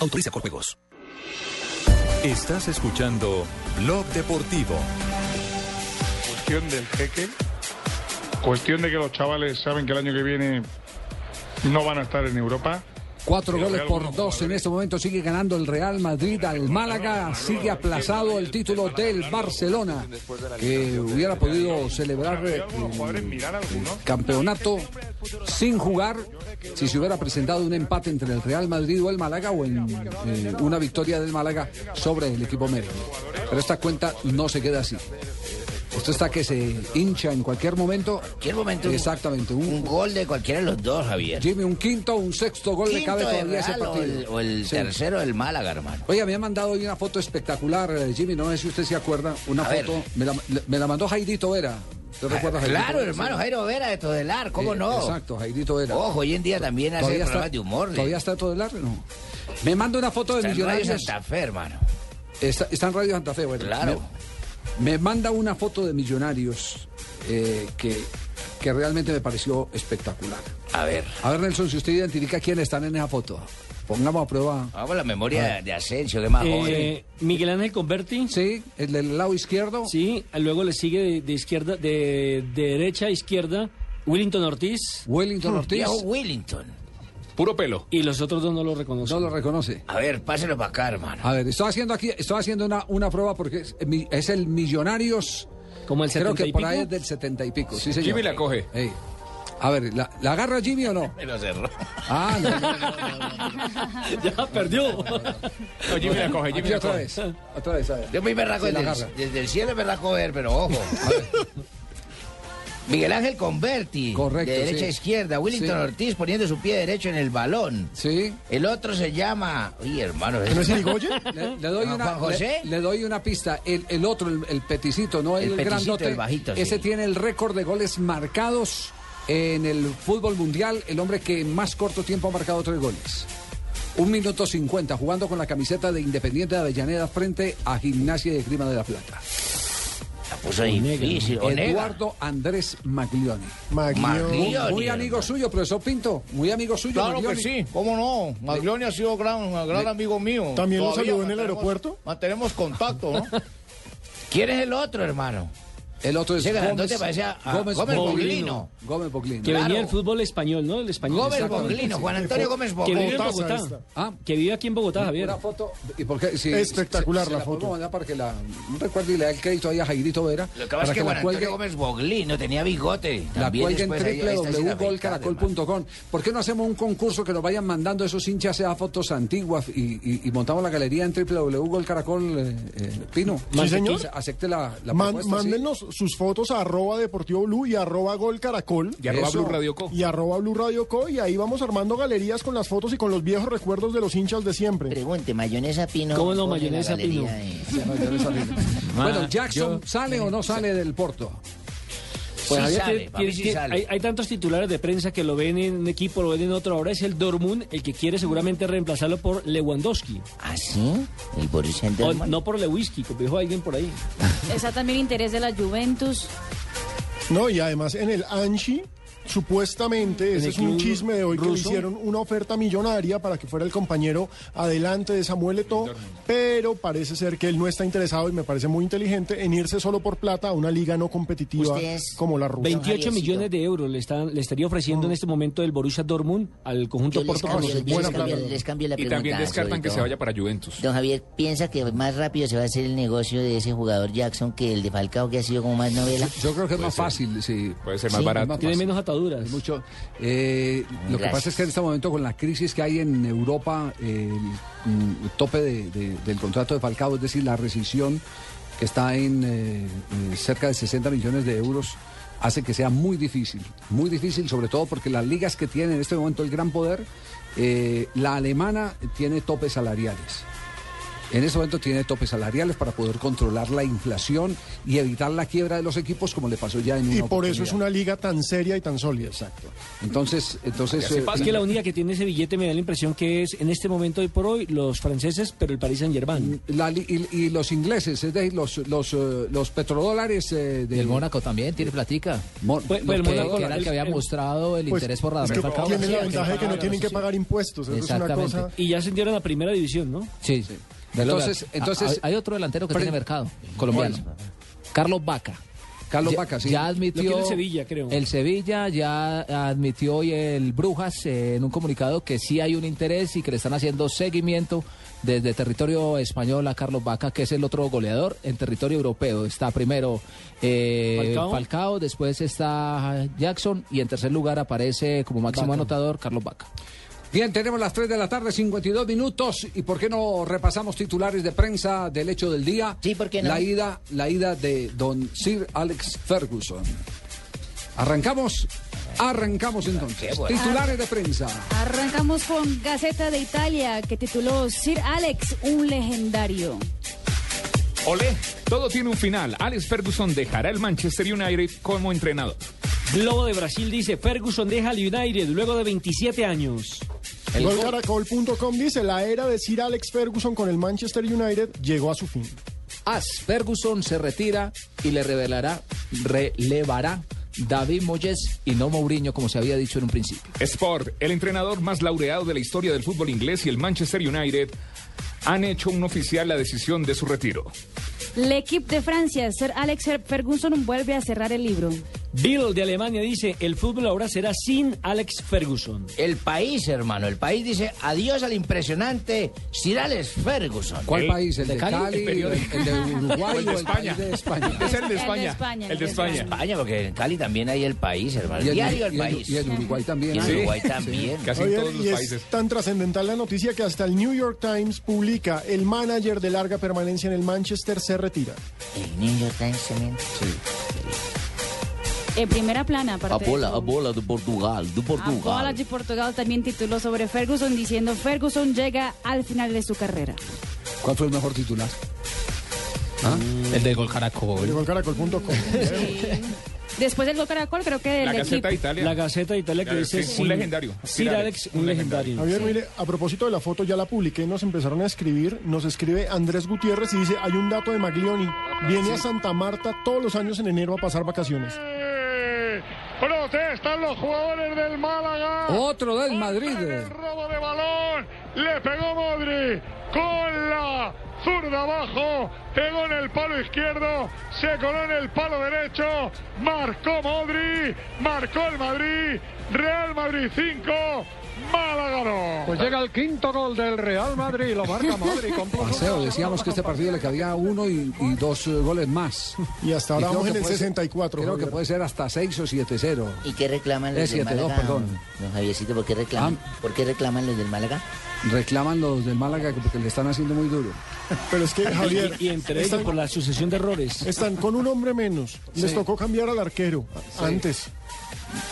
Autoriza con juegos. Estás escuchando Blog Deportivo. Cuestión del jeque. Cuestión de que los chavales saben que el año que viene no van a estar en Europa. Cuatro goles por dos en este momento sigue ganando el Real Madrid al Málaga. Sigue aplazado el título del Barcelona, que hubiera podido celebrar eh, el campeonato sin jugar si se hubiera presentado un empate entre el Real Madrid o el Málaga o en eh, una victoria del Málaga sobre el equipo merengue. Pero esta cuenta no se queda así. Esto está que se hincha en cualquier momento. Cualquier momento. Exactamente. Un, Un gol de cualquiera de los dos, Javier. Jimmy, un quinto, un sexto gol le Quinto cabe todavía a ese o partido. el- o el Sí. tercero del Málaga, hermano. Oiga, me ha mandado hoy una foto espectacular, eh, Jimmy, no sé si usted se acuerda. Una A foto, me la, me la mandó Jairito Vera. ¿Te recuerdas, Jairito Claro, Vera? hermano, Jairo Vera de Todelar, ¿cómo Eh, no? Exacto, Jairito Vera. Ojo, hoy en día también hace ¿Todavía programas está- de humor. ¿Todavía está Todelar? No. Me manda una foto de Está en Radio. Santa Fe, hermano. Está, está en Radio Santa Fe, bueno. Claro. Me, me manda una foto de Millonarios eh, que, que realmente me pareció espectacular. A ver. A ver, Nelson, si usted identifica quiénes están en esa foto. Pongamos a prueba. Vamos a la memoria de Asensio, más Eh, joven. Miguel Ángel Converti. Sí, el del lado izquierdo. Sí, luego le sigue de, de izquierda, de, de derecha a izquierda, Willington Ortiz. Wellington Ortiz. Viejo Willington. Puro pelo. Y los otros dos no lo reconocen. No lo reconoce. A ver, páselo para acá, hermano. A ver, estoy haciendo aquí, estoy haciendo una, una prueba porque es, el Millonarios. Como el Creo 70 que y por ahí es del 70 y pico. Sí, señor. Jimmy la coge. Ey. A ver, ¿la, la agarra Jimmy o no? Me lo cerró. Ah, no. no, no, ya perdió. No, Jimmy la coge, Jimmy Aquí la otra coge. vez. Otra vez, a ver. Yo muy berraco Sí, la desde, desde el cielo es berraco ver, pero ojo. Miguel Ángel Converti. Correcto, De derecha sí. a izquierda. Willington Sí. Ortiz poniendo su pie derecho en el balón. Sí. El otro se llama. Oye, hermano. ¿No es Irigoyen? Le, le doy una, Juan José. le, le doy una pista. El, el otro, el, el peticito, no el, El peticito, grandote. el bajito, sí. Ese tiene el récord de goles marcados en el fútbol mundial. El hombre que en más corto tiempo ha marcado tres goles. Un minuto cincuenta, jugando con la camiseta de Independiente de Avellaneda frente a Gimnasia de Grima de la Plata. Difícil. Onega. Eduardo Andrés Maglioni. Maglioni. Muy, amigo suyo, profesor Pinto. Muy amigo suyo. Claro que sí, cómo no. Maglioni ha sido gran, un gran amigo mío. ¿También lo saludó en el aeropuerto? Mantenemos contacto, ¿no? ¿Quién es el otro, hermano? El otro es Gómez, parecía a Gómez, Gómez Boglino. Boglino. Gómez Boglino. Que Claro. venía del fútbol español, ¿no? El español. Gómez. Boglino, Juan Antonio Gómez Que vive en Boglino. Bogotá. esta. Ah, Que vive aquí en Bogotá, Javier. Una foto. ¿Y por qué? Sí, Espectacular se- se la foto. mandar para que la. No recuerdo y le da el crédito ahí a Jairito Vera. Lo que para pasa es que Juan la Antonio cuelgue, Gómez Boglino tenía bigote. la También cuelgue en www.golcaracol.com. ¿Por qué no hacemos un concurso que nos vayan mandando esos hinchas a fotos antiguas y, y- y montamos la galería en www.golcaracol? Eh, eh, Pino. Sí, señor. Acepte la, la propuesta, mándenos sus fotos a arroba Deportivo Blue y arroba Gol Caracol. Y arroba Eso. Blue Radio Co. Y arroba Blue Radio Co. Y ahí vamos armando galerías con las fotos y con los viejos recuerdos de los hinchas de siempre. Pregunte, mayonesa Pino. ¿Cómo no, mayonesa Pino? galería ahí. Bueno, Ah, Jackson, yo- ¿sale o no sale del Porto? Pues Sí Javier, sale, tiene- para mí tiene- sí tiene- sale. hay, hay tantos titulares de prensa que lo ven en un equipo, lo ven en otro. Ahora es el Dortmund el que quiere seguramente reemplazarlo por Lewandowski. ¿Ah, sí? El Borussia O Dortmund. no por Lewiski, como dijo alguien por ahí. Está también interés de la Juventus. No, y además en el Anchi, supuestamente, ese es un chisme de hoy, que le hicieron una oferta millonaria para que fuera el compañero adelante de Samuel Eto'o, pero parece ser que él no está interesado y me parece muy inteligente en irse solo por plata a una liga no competitiva Ustedes- como la rusa. 28 Javiercito. millones de euros le, están, le estaría ofreciendo en este momento el Borussia Dortmund al conjunto Porto por cambio, los les buena cambio- plata. les cambio la Y también descartan que se vaya para Juventus. Don Javier piensa que más rápido se va a hacer el negocio de ese jugador Jackson que el de Falcao que ha sido como más novela. Yo creo que es más fácil, sí. Puede ser más Sí, barato. más Tiene fácil. Mucho. Eh, lo que pasa es que en este momento con la crisis que hay en Europa, el mm, tope de- de- del contrato de Falcao, es decir, la rescisión que está en eh, eh, cerca de 60 millones de euros, hace que sea muy difícil, muy difícil, sobre todo porque las ligas que tienen en este momento el gran poder, eh, la alemana tiene topes salariales. En este momento tiene topes salariales para poder controlar la inflación y evitar la quiebra de los equipos como le pasó ya en una Y por eso es una liga tan seria y tan sólida. Exacto. Entonces, entonces eh, Es que la única que tiene ese billete me da la impresión que es en este momento hoy por hoy los franceses, pero el Paris Saint Germain. la li- y, y los ingleses, es decir, los, los, eh, los petrodólares eh, Y el Mónaco también tiene platica. Mon- Pues- pues el que, Mónaco- que era el que había el- mostrado el Pues, interés por es Radamel que Falcao. tienen la Sí, ventaja de que no tienen que sí. pagar impuestos. Eso es una Exactamente. cosa. Y ya ascendieron a primera división, ¿no? Sí. Entonces- Entonces, entonces- hay otro delantero que tiene mercado, colombiano. Carlos Vaca. Carlos ya, Vaca, sí. ya admitió. El Sevilla, creo. El Sevilla ya admitió hoy el Brujas eh, en un comunicado que sí hay un interés y que le están haciendo seguimiento desde territorio español a Carlos Vaca, que es el otro goleador en territorio europeo. Está primero eh, Falcao. Falcao, después está Jackson y en tercer lugar aparece como máximo Vaca. anotador Carlos Vaca. Bien, tenemos las 3 de la tarde, 52 minutos. ¿Y por qué no repasamos titulares de prensa del hecho del día? Sí, ¿por qué no? La ida, la ida de don Sir Alex Ferguson. Arrancamos, arrancamos entonces. Titulares de prensa. Arrancamos con Gaceta de Italia, que tituló Sir Alex, un legendario. Olé, todo tiene un final. Alex Ferguson dejará el Manchester United como entrenador. Globo de Brasil dice, Ferguson deja al United luego de 27 años. Golcaracol.com dice, la era de Sir Alex Ferguson con el Manchester United llegó a su fin. As Ferguson se retira y le revelará, relevará David Moyes y no Mourinho, como se había dicho en un principio. Sport, el entrenador más laureado de la historia del fútbol inglés y el Manchester United han hecho un oficial la decisión de su retiro. L'Equipe de Francia, Sir Alex Ferguson vuelve a cerrar el libro. Bill de Alemania dice, el fútbol ahora será sin Alex Ferguson. El país, hermano, el país dice adiós al impresionante Sir Alex Ferguson. ¿Cuál país? ¿El de Cali? El ¿El, periódico. el de Uruguay O el de España. país de España? Es el de El de España. España, El de España. España, porque en Cali también hay el país, hermano. Y El el- diario El País. y el Uruguay también. Y en Sí. Uruguay también. Casi en todos los países. tan trascendental la noticia que hasta el New York Times publica el manager de larga permanencia en el Manchester se retira. El New York Times también. En primera plana, aparte de eso. bola de Portugal, de A Bola de Portugal también tituló sobre Ferguson diciendo Ferguson llega al final de su carrera. ¿Cuál fue el mejor titular? ¿Ah? El de Gol Caracol. De Golcaracol.com. Después del Gol Caracol, creo que La el Gaceta de Italia. La Gaceta de Italia que dice... sí, un legendario. Sir Alex, Alex, un un legendario. Javier, mire, a propósito de la foto, ya la publiqué, nos empezaron a escribir, nos escribe Andrés Gutiérrez y dice, hay un dato de Maglioni, viene a Santa Marta todos los años en enero a pasar vacaciones. Protestan los jugadores del Málaga. Otro del Madrid. El robo de balón. Le pegó Modri con la zurda abajo. Pegó en el palo izquierdo. Se coló en el palo derecho. Marcó Modri. Marcó el Madrid. Real Madrid 5. Málaga no. Pues llega el quinto gol del Real Madrid, lo marca Madrid con Paseo, decíamos que este partido le cabía uno y, y dos eh, goles más. Y hasta ahora vamos que en el puede ser- 64. Creo que puede ser hasta 6 o 7-0. ¿Y qué reclaman los Es del 7-2, Málaga? perdón. Don Javiercito, ¿por qué reclaman? ¿Por qué reclaman los del Málaga? Reclaman los del Málaga que- porque le están haciendo muy duro. Pero es que, Javier, Y, y entre ellos están, por la sucesión de errores. están con un hombre menos. Les tocó cambiar al arquero antes.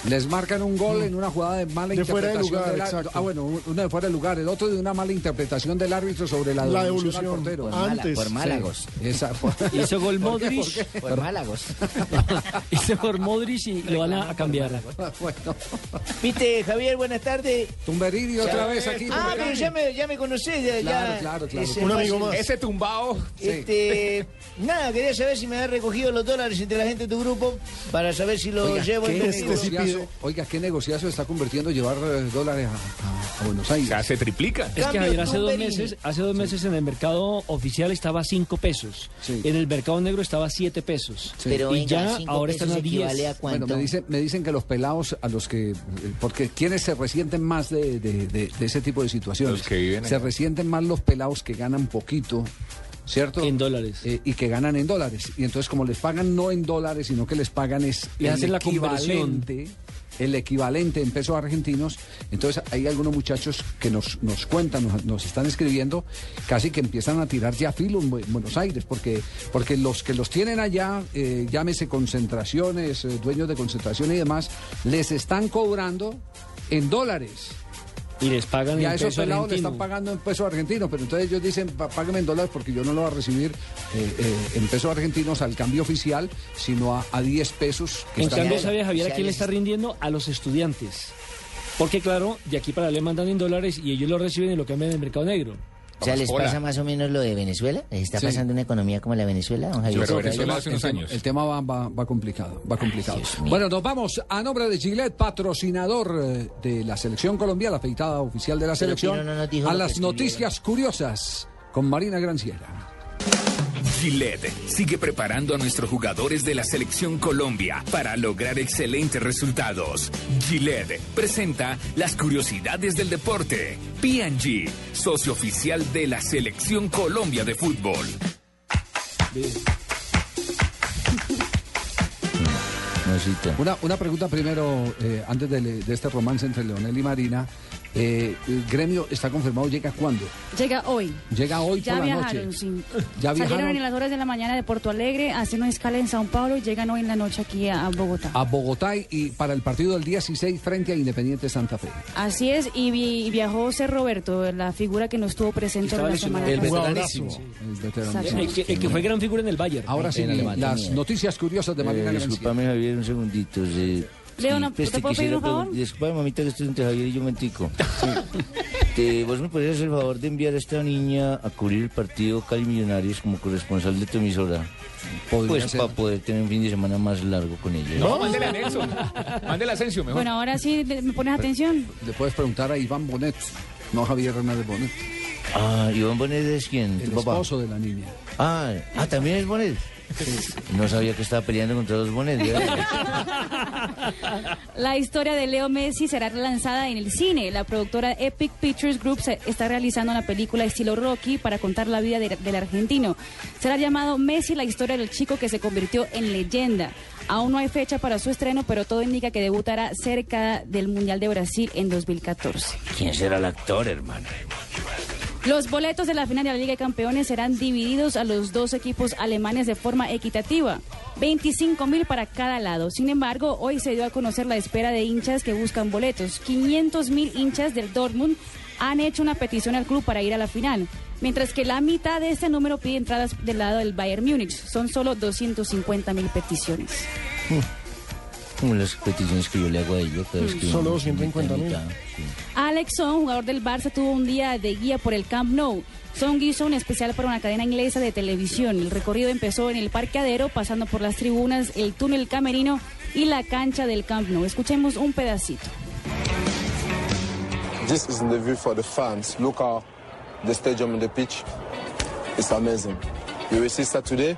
Les marcan un gol en una jugada de mala De fuera de interpretación lugar, del árbitro. exacto. Ah, bueno, uno de fuera de lugar, el otro de una mala interpretación del árbitro sobre la, La devolución al devolución. portero. Por mala- Antes. por Málagos. Sí, esa Hizo gol ¿Por? Modric. ¿Por qué? Por Málagos. Hizo gol Modric y lo van a, cambiar. Bueno, Viste, Javier, buenas tardes. Tumberini otra vez aquí. Ah, por pero ya me, ya me conocés. Ya, Claro, ya claro, claro. Un amigo más. Ese tumbao. Este, nada, quería saber si me ha recogido los dólares entre la gente de tu grupo para saber si los Oiga, llevo en ¿qué mi este grupo. sí negociazo, pide. oiga, qué negociazo está convirtiendo llevar eh, dólares a, Buenos O Aires. sea, se triplica. Es que Javier, hace dos meses, hace dos meses en el mercado oficial estaba a 5 pesos. Sí. En el mercado negro estaba a 7 pesos. Sí. Pero Y venga, ya cinco ahora pesos están a 10. equivale a cuánto. Bueno, me dicen, me dicen que los pelados a los que... Porque quienes se resienten más de, de- de- de ese tipo de situaciones. Los que viven Se resienten más los pelados que ganan poquito, ¿cierto? En dólares. Eh, y que ganan en dólares. Y entonces como les pagan no en dólares, sino que les pagan es el hacen la conversión. equivalente, el equivalente en pesos argentinos. Entonces hay algunos muchachos que nos, nos cuentan, nos, nos están escribiendo, casi que empiezan a tirar ya filo en Bu- en Buenos Aires, porque, porque los que los tienen allá, eh, llámese concentraciones, eh, dueños de concentración y demás, les están cobrando en dólares. Y les pagan Y a en esos peso pelados le argentino. están pagando en pesos argentinos, pero entonces ellos dicen, "Pa- págame en dólares porque yo no lo voy a recibir eh, eh, en pesos argentinos al cambio oficial, sino a, a 10 pesos que En cambio. ¿sabía Javier a quién le está rindiendo? A los estudiantes. Porque claro, de aquí para allá le mandan en dólares y ellos lo reciben y lo cambian en el mercado negro. O sea, ¿les pasa más o menos lo de Venezuela? ¿Les está Sí. pasando una economía como la de Venezuela, don Javier? Pero el Venezuela tema, hace unos años. el tema va, va- va complicado, va complicado. Bueno, nos vamos a nombre de Gillette, patrocinador eh, de la selección Colombia, la afeitada oficial de la Pero selección, no a las noticias curiosas con Marina Granciera. Gillette sigue preparando a nuestros jugadores de la selección Colombia para lograr excelentes resultados. Gillette presenta las curiosidades del deporte. P&G, socio oficial de la selección Colombia de fútbol. Una, una pregunta primero, eh, antes de, de este romance entre Leonel y Marina. Eh, el gremio está confirmado, ¿llega cuándo? Llega hoy. Llega hoy Ya por la noche. sí. Ya Salieron viajaron en las horas de la mañana de Porto Alegre, hacen una escala en Sao Paulo y llegan hoy en la noche aquí a, a Bogotá. a Bogotá y para el partido del 16 frente a Independiente Santa Fe. Así es, y, vi- y viajó Ser Roberto, la figura que no estuvo presente la semana El pasada. veteranísimo. El veteranísimo. El que, el que fue gran figura en el Bayern. Ahora sí, las noticias curiosas de Marina Eh, discúlpame, Javier, un segundito. sí. Leo, ¿no- pues, ¿te puedo pedir quisiera un favor? Discúlpame, mamita, que estoy entre Javier y yo, mentico. Te- ¿Vos me podrías hacer el favor de enviar a esta niña a cubrir el partido Cali Millonarios como corresponsal de tu emisora? Podría Pues para poder tener un fin de semana más largo con ella. No, mándele a Nelson. Mándele a Asensio mejor. Bueno, ahora sí, ¿me pones atención? Le puedes preguntar a Iván Bonet, no a Javier Hernández Bonet. Ah, Iván Bonet es quién? El esposo de la niña. Ah, ah, también es Bonet. No sabía que estaba peleando contra dos Bonet. La historia de Leo Messi será relanzada en el cine. La productora Epic Pictures Group se- está realizando una película estilo Rocky para contar la vida de- del argentino. Será llamado Messi, la historia del chico que se convirtió en leyenda. Aún no hay fecha para su estreno, pero todo indica que debutará cerca del Mundial de Brasil en 2014. ¿Quién será el actor, hermano? Los boletos de la final de la Liga de Campeones serán divididos a los dos equipos alemanes de forma equitativa. 25 mil para cada lado. Sin embargo, hoy se dio a conocer la espera de hinchas que buscan boletos. 500 mil hinchas del Dortmund han hecho una petición al club para ir a la final. Mientras que la mitad de este número pide entradas del lado del Bayern Múnich. Son solo 250 mil peticiones. Como las peticiones que yo le hago a ella cada vez que Solo vamos 250 mil. mitad. Alex Song, jugador del Barça, tuvo un día de guía por el Camp Nou. Song hizo un especial para una cadena inglesa de televisión. El recorrido empezó en el parqueadero, pasando por las tribunas, el túnel camerino y la cancha del Camp Nou. Escuchemos un pedacito. This is the view for the fans. Look at the stadium and the pitch. It's amazing. You will see Saturday,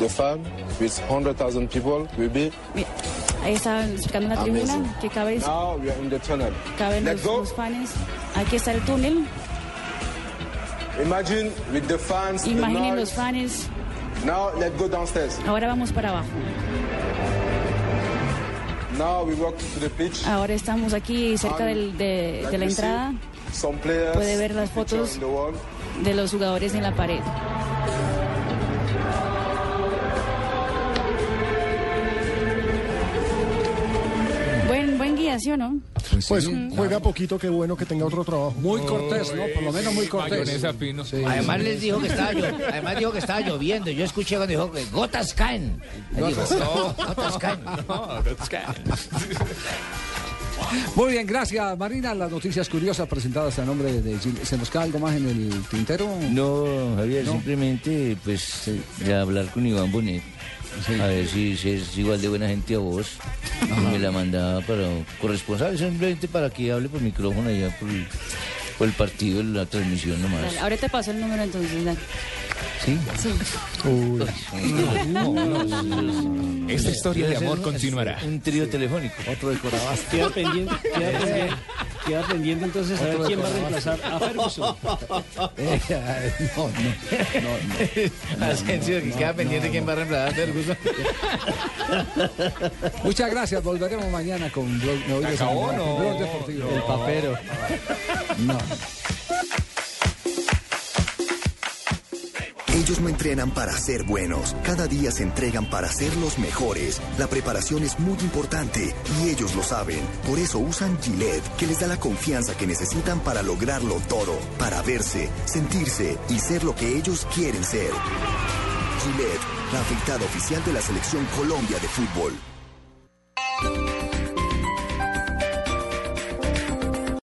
the fan with 100,000 people will be Ahí está explicando en la tribuna amazing. que cabe, the caben los, los fans. Aquí está el túnel. Imagine with the fans, the Imaginen noise. los fans. Now let's go downstairs. Ahora vamos para abajo. Now we walk to the pitch. Ahora estamos aquí cerca del- de, de la entrada. Some players. Puede ver las fotos the de los jugadores en la pared. Buen, buen guía, ¿sí o no? Pues juega poquito, qué bueno que tenga otro trabajo. Muy cortés, ¿no? Por lo menos muy cortés. Además les dijo que estaba además dijo que estaba lloviendo. Yo escuché cuando dijo que gotas caen. Él dijo, no, gotas caen. Muy bien, gracias Marina. Las noticias curiosas presentadas a nombre de Gil. ¿Se nos queda algo más en el tintero? No, Javier, No. simplemente pues eh, ya hablar con Iván Bonet. A ver si, si es igual de buena gente a vos. Y me la mandaba para corresponsal, simplemente para que hable por micrófono allá por el, por el partido, la transmisión nomás. Dale, ahora te paso el número entonces. dale. ¿Sí? Sí. Esta historia de amor continuará. Un trío telefónico. Otro de Corabas. Queda pendiente, queda pendiente, queda pendiente entonces a ver quién va a reemplazar a Ferguson. no, no, Asensio, que queda pendiente quién va a reemplazar a Ferguson. Muchas gracias. Volveremos mañana con Blog, de Acabó, no. Blog Deportivo. El papero. No. Ellos no entrenan para ser buenos, cada día se entregan para ser los mejores. La preparación es muy importante y ellos lo saben. Por eso usan Gillette, que les da la confianza que necesitan para lograrlo todo, para verse, sentirse y ser lo que ellos quieren ser. Gillette, la afeitada oficial de la selección Colombia de fútbol.